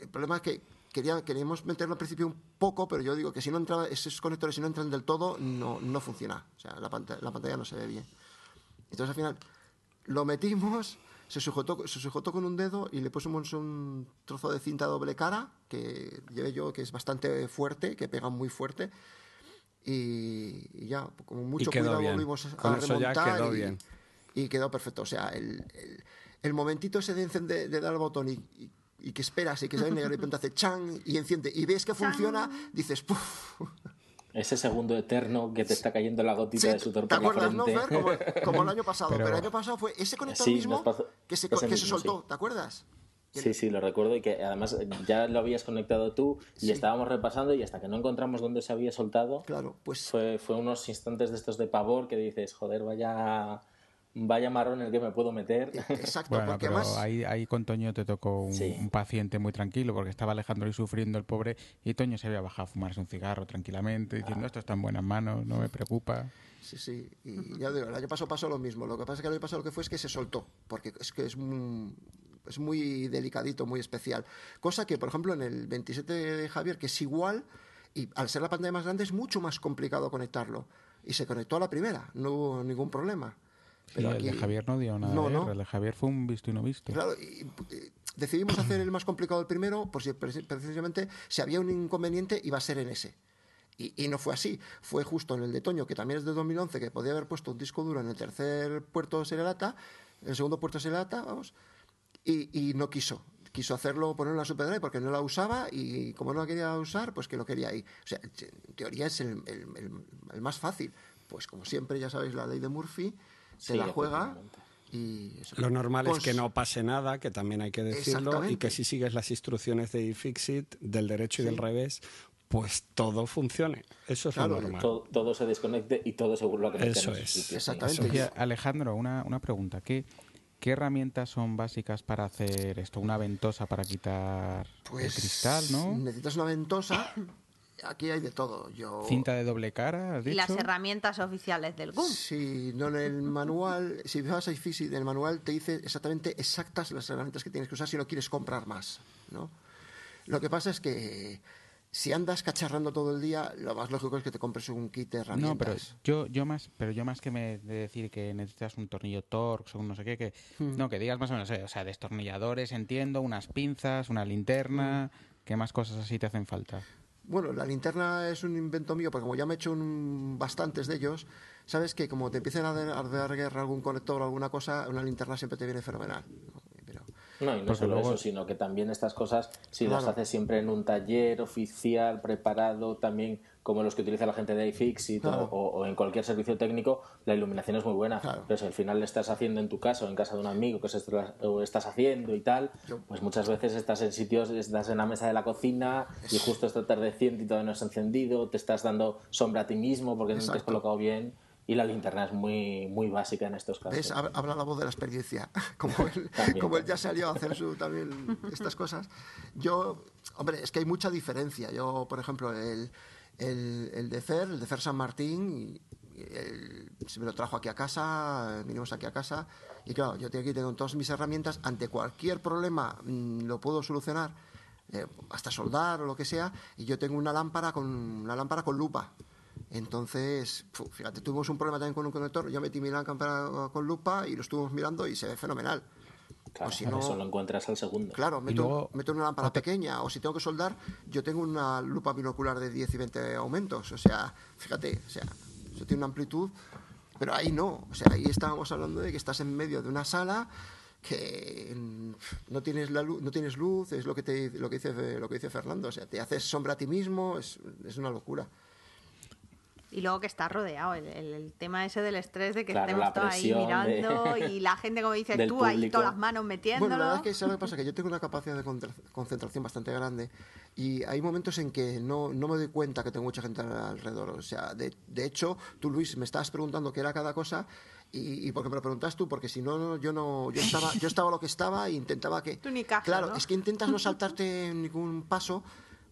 C: el problema es que quería, queríamos meterlo al principio un poco, pero yo digo que si no entraba, esos conectores si no entran del todo, no, no funciona. O sea, la pantalla, la pantalla no se ve bien. Entonces al final lo metimos se sujetó, se sujetó con un dedo y le pusimos un trozo de cinta doble cara que llevé yo, que es bastante fuerte, que pega muy fuerte. Y, ya, con mucho cuidado volvimos a remontar. y, bien. y quedó perfecto. O sea, el, el, momentito ese de, encender, de dar el botón y, y, que esperas y que se ve negro y de repente hace chan y enciende y ves que funciona, dices, ¡puf!
E: Ese segundo eterno que te está cayendo la gotita de sudor ¿Te acuerdas, no, [LAUGHS]
C: Como, el año pasado. Pero... el año pasado fue ese conector mismo que se, que se soltó, ¿te acuerdas?
E: Sí, sí, lo recuerdo y que además ya lo habías conectado tú y estábamos repasando y hasta que no encontramos dónde se había soltado,
C: claro, pues
E: fue, fue unos instantes de estos de pavor que dices, joder, vaya vaya marrón en el que me puedo meter.
C: Exacto, porque pero
B: ahí, ahí con Toño te tocó un, paciente muy tranquilo porque estaba Alejandro y sufriendo el pobre y Toño se había bajado a fumarse un cigarro tranquilamente diciendo esto está en buenas manos, no me preocupa.
C: Sí, sí, y ya digo, el año pasado pasó lo mismo. Lo que pasa es que el año pasado lo que fue es que se soltó, porque es que es muy, es muy delicadito, muy especial. Cosa que, por ejemplo, en el 27 de Javier, que es igual, y al ser la pantalla más grande es mucho más complicado conectarlo. Y se conectó a la primera, no hubo ningún problema.
B: Pero el de Javier no dio nada. No, ¿eh? El de Javier fue un visto y no visto.
C: Claro, y, decidimos hacer el más complicado el primero, por si precisamente si había un inconveniente iba a ser en ese. Y, no fue así. Fue justo en el de Toño, que también es de 2011, que podía haber puesto un disco duro en el tercer puerto serialata, en el segundo puerto serialata, vamos, y, y no quiso quiso hacerlo, poner una Superdrive porque no la usaba y como no la quería usar, pues que lo quería ahí. O sea, en teoría es el, el, más fácil. Pues como siempre, ya sabéis, la ley de Murphy, se la juega y...
D: Lo normal es que no pase nada, que también hay que decirlo, y que si sigues las instrucciones de iFixit, del derecho y del revés, pues todo funcione. Eso es lo normal.
E: Todo, se desconecte y todo se vuelva a conectar.
D: Eso es.
C: Exactamente.
B: Alejandro, una, una pregunta. ¿Qué, ¿Qué herramientas son básicas para hacer esto? Una ventosa para quitar el pues, cristal, ¿no?
C: Necesitas una ventosa. Aquí hay de todo. Yo...
B: Cinta de doble cara, ¿has dicho?
A: Y las herramientas oficiales del GUM.
C: Sí, no en el manual. si vas a iFixit, el manual te dice exactamente exactas las herramientas que tienes que usar si no quieres comprar más, ¿no? Lo que pasa es que si andas cacharrando todo el día, lo más lógico es que te compres un kit de herramientas.
B: No, pero yo, yo más, pero yo más que me de decir que necesitas un tornillo Torx o un no sé qué, que hmm. no, que digas más o menos, o sea, destornilladores, entiendo, unas pinzas, una linterna, hmm. ¿qué más cosas así te hacen falta?
C: Bueno, la linterna es un invento mío, porque como ya me he hecho bastantes de ellos, sabes que como te empiecen a dar guerra algún conector o alguna cosa, una linterna siempre te viene fenomenal.
E: No, y no solo eso, sino que también estas cosas, si las haces siempre en un taller oficial, preparado, también como los que utiliza la gente de iFixit o, en cualquier servicio técnico, la iluminación es muy buena. Pero si al final le estás haciendo en tu casa o en casa de un amigo que o estás haciendo y tal, pues muchas veces estás en sitios, estás en la mesa de la cocina y justo está atardeciendo y todo no es encendido, te estás dando sombra a ti mismo porque no te has colocado bien y la linterna es muy, muy básica en estos casos.
C: Habla la voz de la experiencia, [LAUGHS] como él, [LAUGHS] como él ya salió a hacer su, también estas cosas. Yo, hombre, es que hay mucha diferencia. Yo, por ejemplo, el, el, el de Fer, el de Fer San Martín, se me lo trajo aquí a casa, vinimos aquí a casa, y claro, yo aquí tengo todas mis herramientas, ante cualquier problema mm, lo puedo solucionar, eh, hasta soldar o lo que sea, y yo tengo una lámpara con, una lámpara con lupa. Entonces, fíjate, tuvimos un problema también con un conector. Yo metí mi lámpara con lupa y lo estuvimos mirando y se ve fenomenal.
E: Claro, o si no, eso lo encuentras al segundo.
C: Claro, meto, meto una lámpara pequeña o si tengo que soldar, yo tengo una lupa binocular de 10 y 20 aumentos. O sea, fíjate, o sea, eso tiene una amplitud, pero ahí no. O sea, ahí estábamos hablando de que estás en medio de una sala que no tienes la luz, no tienes luz, es lo que te lo que dice lo que dice Fernando, o sea, te haces sombra a ti mismo, es, es una locura.
A: Y luego que está rodeado, el, el, tema ese del estrés de que estemos todos ahí mirando [LAUGHS] y la gente, como dices tú, ahí todas las manos metiéndolo.
C: Bueno, la verdad es que lo que pasa? Que yo tengo una capacidad de concentración bastante grande y hay momentos en que no, no me doy cuenta que tengo mucha gente alrededor. O sea, de, de hecho, tú, Luis, me estabas preguntando qué era cada cosa y, y porque me lo preguntas tú, porque si no, yo no, yo estaba, yo estaba lo que estaba e intentaba que... [LAUGHS]
A: Tú ni caso,
C: Claro, es que intentas no [LAUGHS] saltarte ningún paso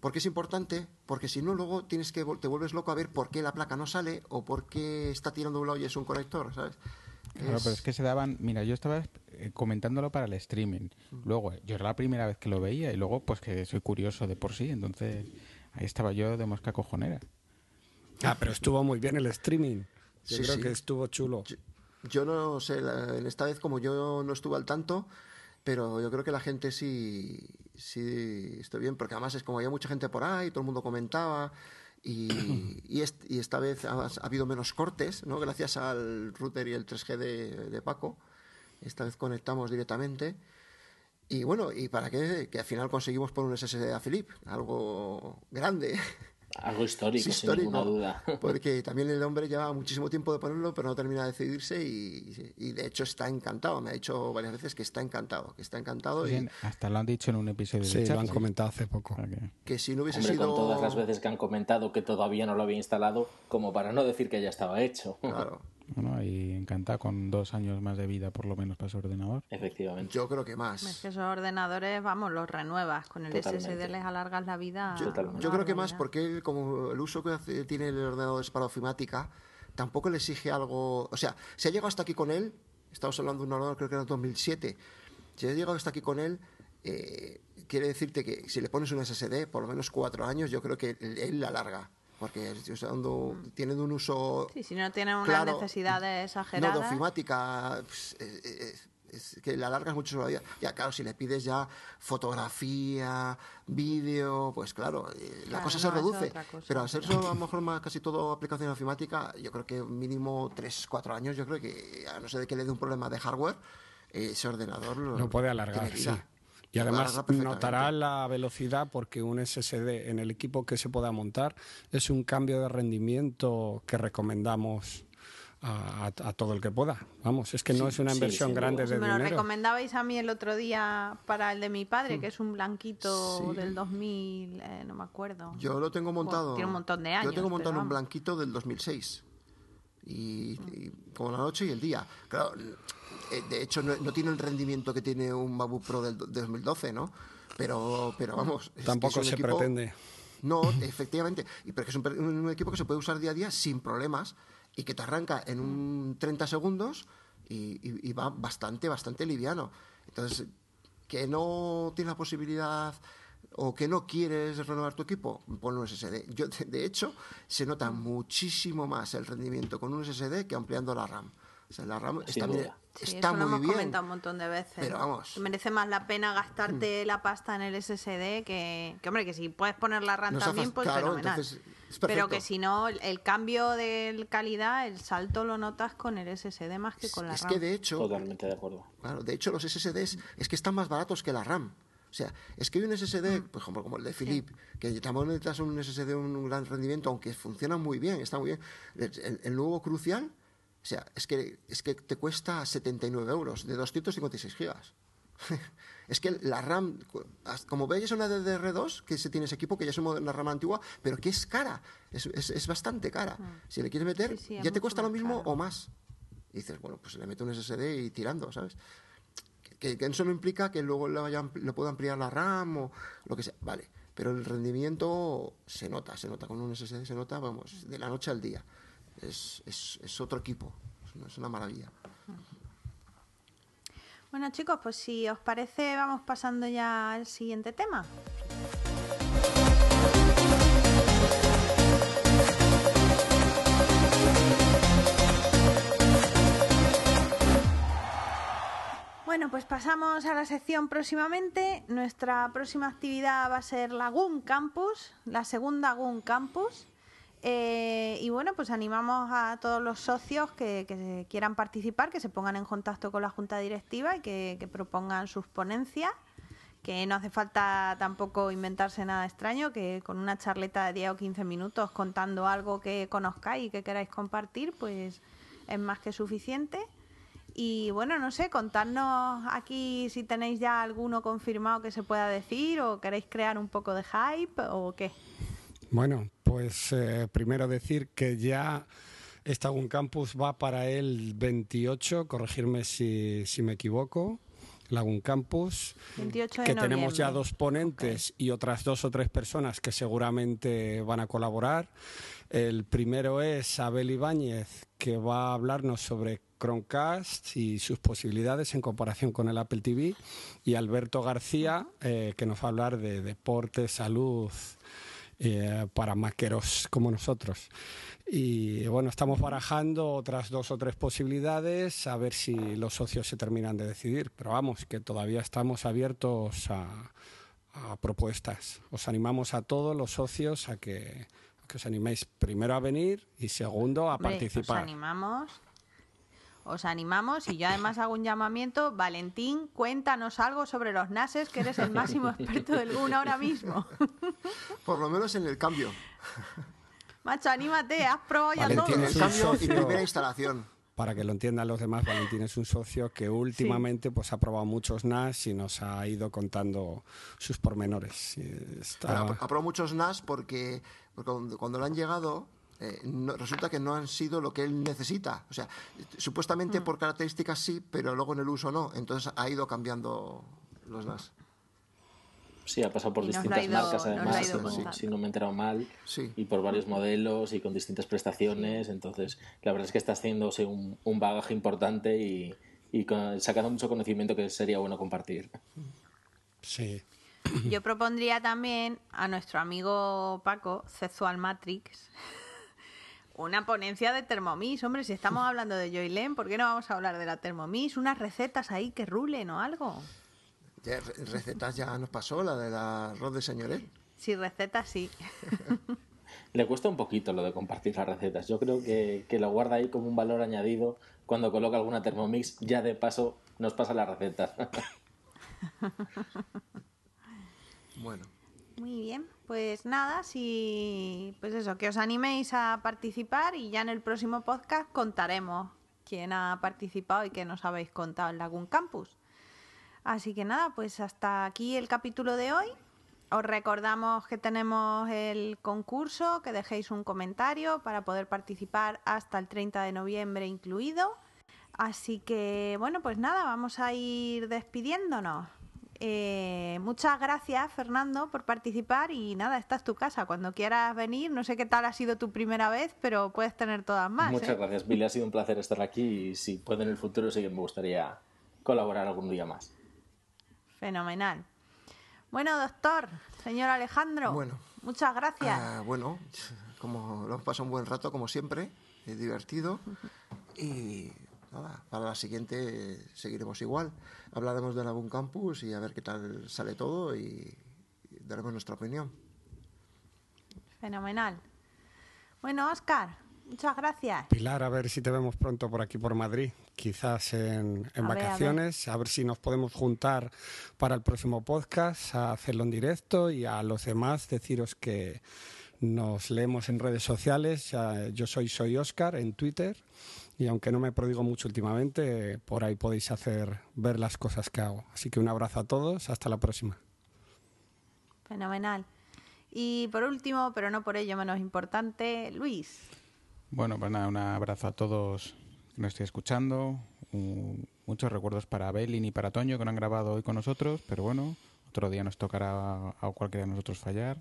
C: porque es importante, porque si no luego tienes que te vuelves loco a ver por qué la placa no sale o por qué está tirando un lado y es un conector, ¿sabes?
B: Claro, pero es que se daban, mira, yo estaba eh, comentándolo para el streaming. Luego, yo era la primera vez que lo veía y luego pues que soy curioso de por sí, entonces ahí estaba yo de mosca cojonera.
D: Ah, pero estuvo muy bien el streaming. Yo creo que estuvo chulo.
C: Yo, yo no sé, en esta vez como yo no estuve al tanto, pero yo creo que la gente sí, sí estoy bien, porque además es como había mucha gente por ahí, todo el mundo comentaba. Y, y, esta vez ha, habido menos cortes, ¿no? Gracias al router y el 3G de, de, Paco. Esta vez conectamos directamente. Y bueno, ¿y para qué? Que al final conseguimos poner un SSD a Philip, algo grande.
E: Algo histórico, sin ninguna duda. [LAUGHS]
C: Porque también el hombre lleva muchísimo tiempo de ponerlo, pero no termina de decidirse y, de hecho está encantado. Me ha dicho varias veces que está encantado, que está encantado. y...
B: Hasta lo han dicho en un episodio
D: sí, lo han comentado hace poco.
C: Que si no hubiese
E: hombre,
C: sido...
E: con todas las veces que han comentado que todavía no lo había instalado, como para no decir que ya estaba hecho.
C: Claro. [LAUGHS]
B: Bueno, y encanta con dos años más de vida por lo menos para su ordenador.
E: Efectivamente.
C: Yo creo que más.
A: Es que esos ordenadores, vamos, los renuevas. Con el SSD les alargas la vida.
C: Yo, creo que más porque como el uso que tiene el ordenador es para ofimática, tampoco le exige algo... O sea, si ha llegado hasta aquí con él, estamos hablando de un ordenador creo que era 2007, si ha llegado hasta aquí con él... Eh, quiere decirte que si le pones un SSD, por lo menos cuatro años, yo creo que él la alarga porque usando, tienen un uso.
A: Sí, si no tienen unas necesidades exageradas.
C: No, de ofimática, pues, eh, eh, es que le alargas mucho la vida. Ya, claro, si le pides ya fotografía, vídeo, pues claro, eh, la
A: Claro,
C: cosa
A: no,
C: se reduce.
A: cosa,
C: pero al ser eso, a lo mejor más, casi todo aplicación informática, yo creo que mínimo 3, 4 años, yo creo que, a no ser de que le dé un problema de hardware, eh, ese ordenador lo,
D: Lo puede alargar, sí. Y
C: Lo
D: además notará la velocidad porque un SSD en el equipo que se pueda montar es un cambio de rendimiento que recomendamos a, a- a todo el que pueda. Vamos, es que no es una
E: sí,
D: inversión
E: sin
D: grande
E: duda.
D: de
A: me lo
D: dinero.
A: recomendabais a mí el otro día para el de mi padre, que es un blanquito
C: Sí.
A: del 2000, eh, no me acuerdo.
C: Yo lo tengo montado.
A: tiene un montón de
C: Yo
A: años,
C: tengo montado un blanquito del 2006. Y, y como la noche y el día. Claro, de hecho no, no tiene el rendimiento que tiene un MacBook Pro del do- de 2012, ¿no? Pero, pero vamos. es que
D: Tampoco
C: es un
D: se
C: equipo-
D: pretende.
C: No, efectivamente. Y porque es un, un equipo que se puede usar día a día sin problemas y que te arranca en un 30 segundos y, y- y va bastante, bastante liviano. Entonces, que no tienes la posibilidad o que no quieres renovar tu equipo, pon un SSD. Yo, de, de hecho, se nota muchísimo más el rendimiento con un SSD que ampliando la RAM. O sea, la RAM está,
E: duda.
A: Sí,
C: está
A: eso lo
C: muy
A: hemos
C: bien.
A: comentado un montón de veces.
C: Pero vamos.
A: Merece más la pena gastarte la pasta en el SSD que, que, hombre, que si puedes poner la RAM también, pues
C: Claro,
A: fenomenal.
C: entonces, es
A: Pero que si no, el- cambio de calidad, el salto lo notas con el SSD más que con la
C: es
A: RAM.
C: que de hecho,
E: Totalmente de acuerdo.
C: Claro, de hecho los SSDs es que están más baratos que la RAM. O sea, es que hay un SSD,
A: Mm.
C: por ejemplo, como el de Philip, que tampoco necesitas un SSD de un, un gran rendimiento, aunque funciona muy bien, está muy bien. El, el- el nuevo Crucial, o sea, es que, es que te cuesta 79 euros de 256 gigas. [LAUGHS] es que la RAM, como veis, es una DDR2, que se tiene ese equipo, que ya es una RAM antigua, pero que es cara, es, es- es bastante cara. Si le quieres meter.
A: Sí, sí,
C: ya te cuesta lo mismo o más. Y dices, bueno, pues le meto un SSD y tirando, ¿sabes? Que, que eso no implica que luego le, vaya, le pueda ampliar la RAM o lo que sea. Vale, pero el rendimiento se nota, se nota con un SSD, se nota, vamos, de la noche al día. Es, es, es otro equipo, es una, maravilla.
A: Bueno, chicos, pues si os parece, vamos pasando ya al siguiente tema. Bueno, pues pasamos a la sección próximamente. Nuestra próxima actividad va a ser la GUN Campus, la segunda GUN Campus. Eh, y bueno, pues animamos a todos los socios que, que quieran participar, que se pongan en contacto con la Junta Directiva y que, que propongan sus ponencias. Que no hace falta tampoco inventarse nada extraño, que con una charleta de 10 o 15 minutos contando algo que conozcáis y que queráis compartir, pues es más que suficiente. Y bueno, no sé, contadnos aquí si tenéis ya alguno confirmado que se pueda decir o queréis crear un poco de hype o qué.
D: Bueno, pues eh, primero decir que ya esta un campus va para el 28, corregirme si, si me equivoco. Lagun Campus,
A: 28 de
D: que tenemos ya dos ponentes y otras dos o tres personas que seguramente van a colaborar. El primero es Abel Ibáñez, que va a hablarnos sobre Chromecast y sus posibilidades en comparación con el Apple TV, y Alberto García, eh, que nos va a hablar de deporte, salud, eh, para maqueros como nosotros. Y bueno, estamos barajando otras dos o tres posibilidades a ver si los socios se terminan de decidir. Pero vamos, que todavía estamos abiertos a, a propuestas. Os animamos a todos los socios a que, a que os animéis primero a venir y segundo a
A: Hombre,
D: participar.
A: Os animamos. Os animamos y yo además hago un llamamiento. Valentín, cuéntanos algo sobre los NASes, que eres el máximo [LAUGHS] experto del GUN ahora mismo. [LAUGHS]
C: Por lo menos en el cambio. [LAUGHS]
A: Macho, anímate, has probado ya todo.
C: En
D: es
C: el cambio y primera instalación.
D: Para que lo entiendan los demás, Valentín es un socio que últimamente pues, ha probado muchos NAS y nos ha ido contando sus pormenores. Está-
C: ha- ha probado muchos NAS porque, porque cuando, cuando le han llegado, eh, no- resulta que no han sido lo que él necesita. O sea, supuestamente por características sí, pero luego en el uso no. Entonces ha ido cambiando los NAS.
E: Sí, ha pasado por distintas
A: ido-
E: marcas además, si no-
A: contando.
E: si no me he enterado mal,
C: Sí.
E: y por varios modelos y con distintas prestaciones. Entonces, la verdad es que está haciéndose un, un bagaje importante y, y con- sacando mucho conocimiento que sería bueno compartir.
D: Sí.
A: Yo propondría también a nuestro amigo Paco, Sexual Matrix, una ponencia de Thermomix. Hombre, si estamos hablando de Joylen, ¿por qué no vamos a hablar de la Thermomix? Unas recetas ahí que rulen o algo.
C: Ya, recetas ya nos pasó, la de la arroz de señoret.
A: Sí, recetas sí. [LAUGHS]
E: Le cuesta un poquito lo de compartir las recetas. Yo creo que, que lo guarda ahí como un valor añadido cuando coloca alguna Thermomix. Ya de paso nos pasa las recetas. [LAUGHS]
C: Bueno,
A: Muy bien, pues nada, si pues eso, que os animéis a participar y ya en el próximo podcast contaremos quién ha participado y qué nos habéis contado en Lagoon Campus. Así que nada, pues hasta aquí el capítulo de hoy. Os recordamos que tenemos el concurso, que dejéis un comentario para poder participar hasta el 30 de noviembre incluido. Así que bueno, pues nada, vamos a ir despidiéndonos. Eh, muchas gracias, Fernando, por participar y nada, esta es tu casa. Cuando quieras venir, no sé qué tal ha sido tu primera vez, pero puedes tener todas más.
E: Muchas
A: ¿eh?
E: gracias, Billy. Ha sido un placer estar aquí y si puedo en el futuro sí que me gustaría colaborar algún día más.
A: Fenomenal. Bueno, doctor, señor Alejandro,
C: Bueno.
A: muchas gracias.
C: Ah, bueno, como lo hemos pasado un buen rato, como siempre, es divertido. Y [LAUGHS] nada, para la siguiente seguiremos igual. Hablaremos de Lagoon Campus y a ver qué tal sale todo y, y daremos nuestra opinión.
A: Fenomenal. Bueno, Oscar, muchas gracias.
D: Pilar, a ver si te vemos pronto por aquí por Madrid, quizás en, en
A: A ver, a ver.
D: vacaciones, a ver, si nos podemos juntar para el próximo podcast, a hacerlo en directo y a los demás deciros que nos leemos en redes sociales. Yo soy soy Oscar en Twitter y aunque no me prodigo mucho últimamente, por ahí podéis hacer ver las cosas que hago. Así que un abrazo a todos, hasta la próxima.
A: Fenomenal. Y por último, pero no por ello menos importante, Luis.
B: Bueno, pues nada, un abrazo a todos que nos estoy escuchando. Un- muchos recuerdos para Belin y para Toño que no han grabado hoy con nosotros, pero bueno, otro día nos tocará a cualquiera de nosotros fallar.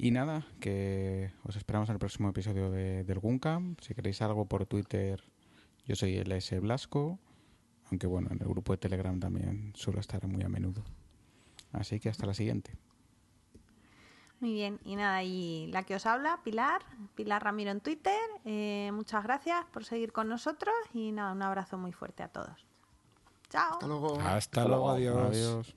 B: Y nada, que os esperamos en el próximo episodio de, del Guncamp. Si queréis algo por Twitter, yo soy LS Blasco, aunque bueno, en el grupo de Telegram también suelo estar muy a menudo. Así que hasta la siguiente.
A: Muy bien, y nada, y la que os habla, Pilar, Pilar Ramiro en Twitter. Eh, muchas gracias por seguir con nosotros y nada, un abrazo muy fuerte a todos. Chao.
C: Hasta luego.
D: Hasta luego, adiós.
B: Adiós.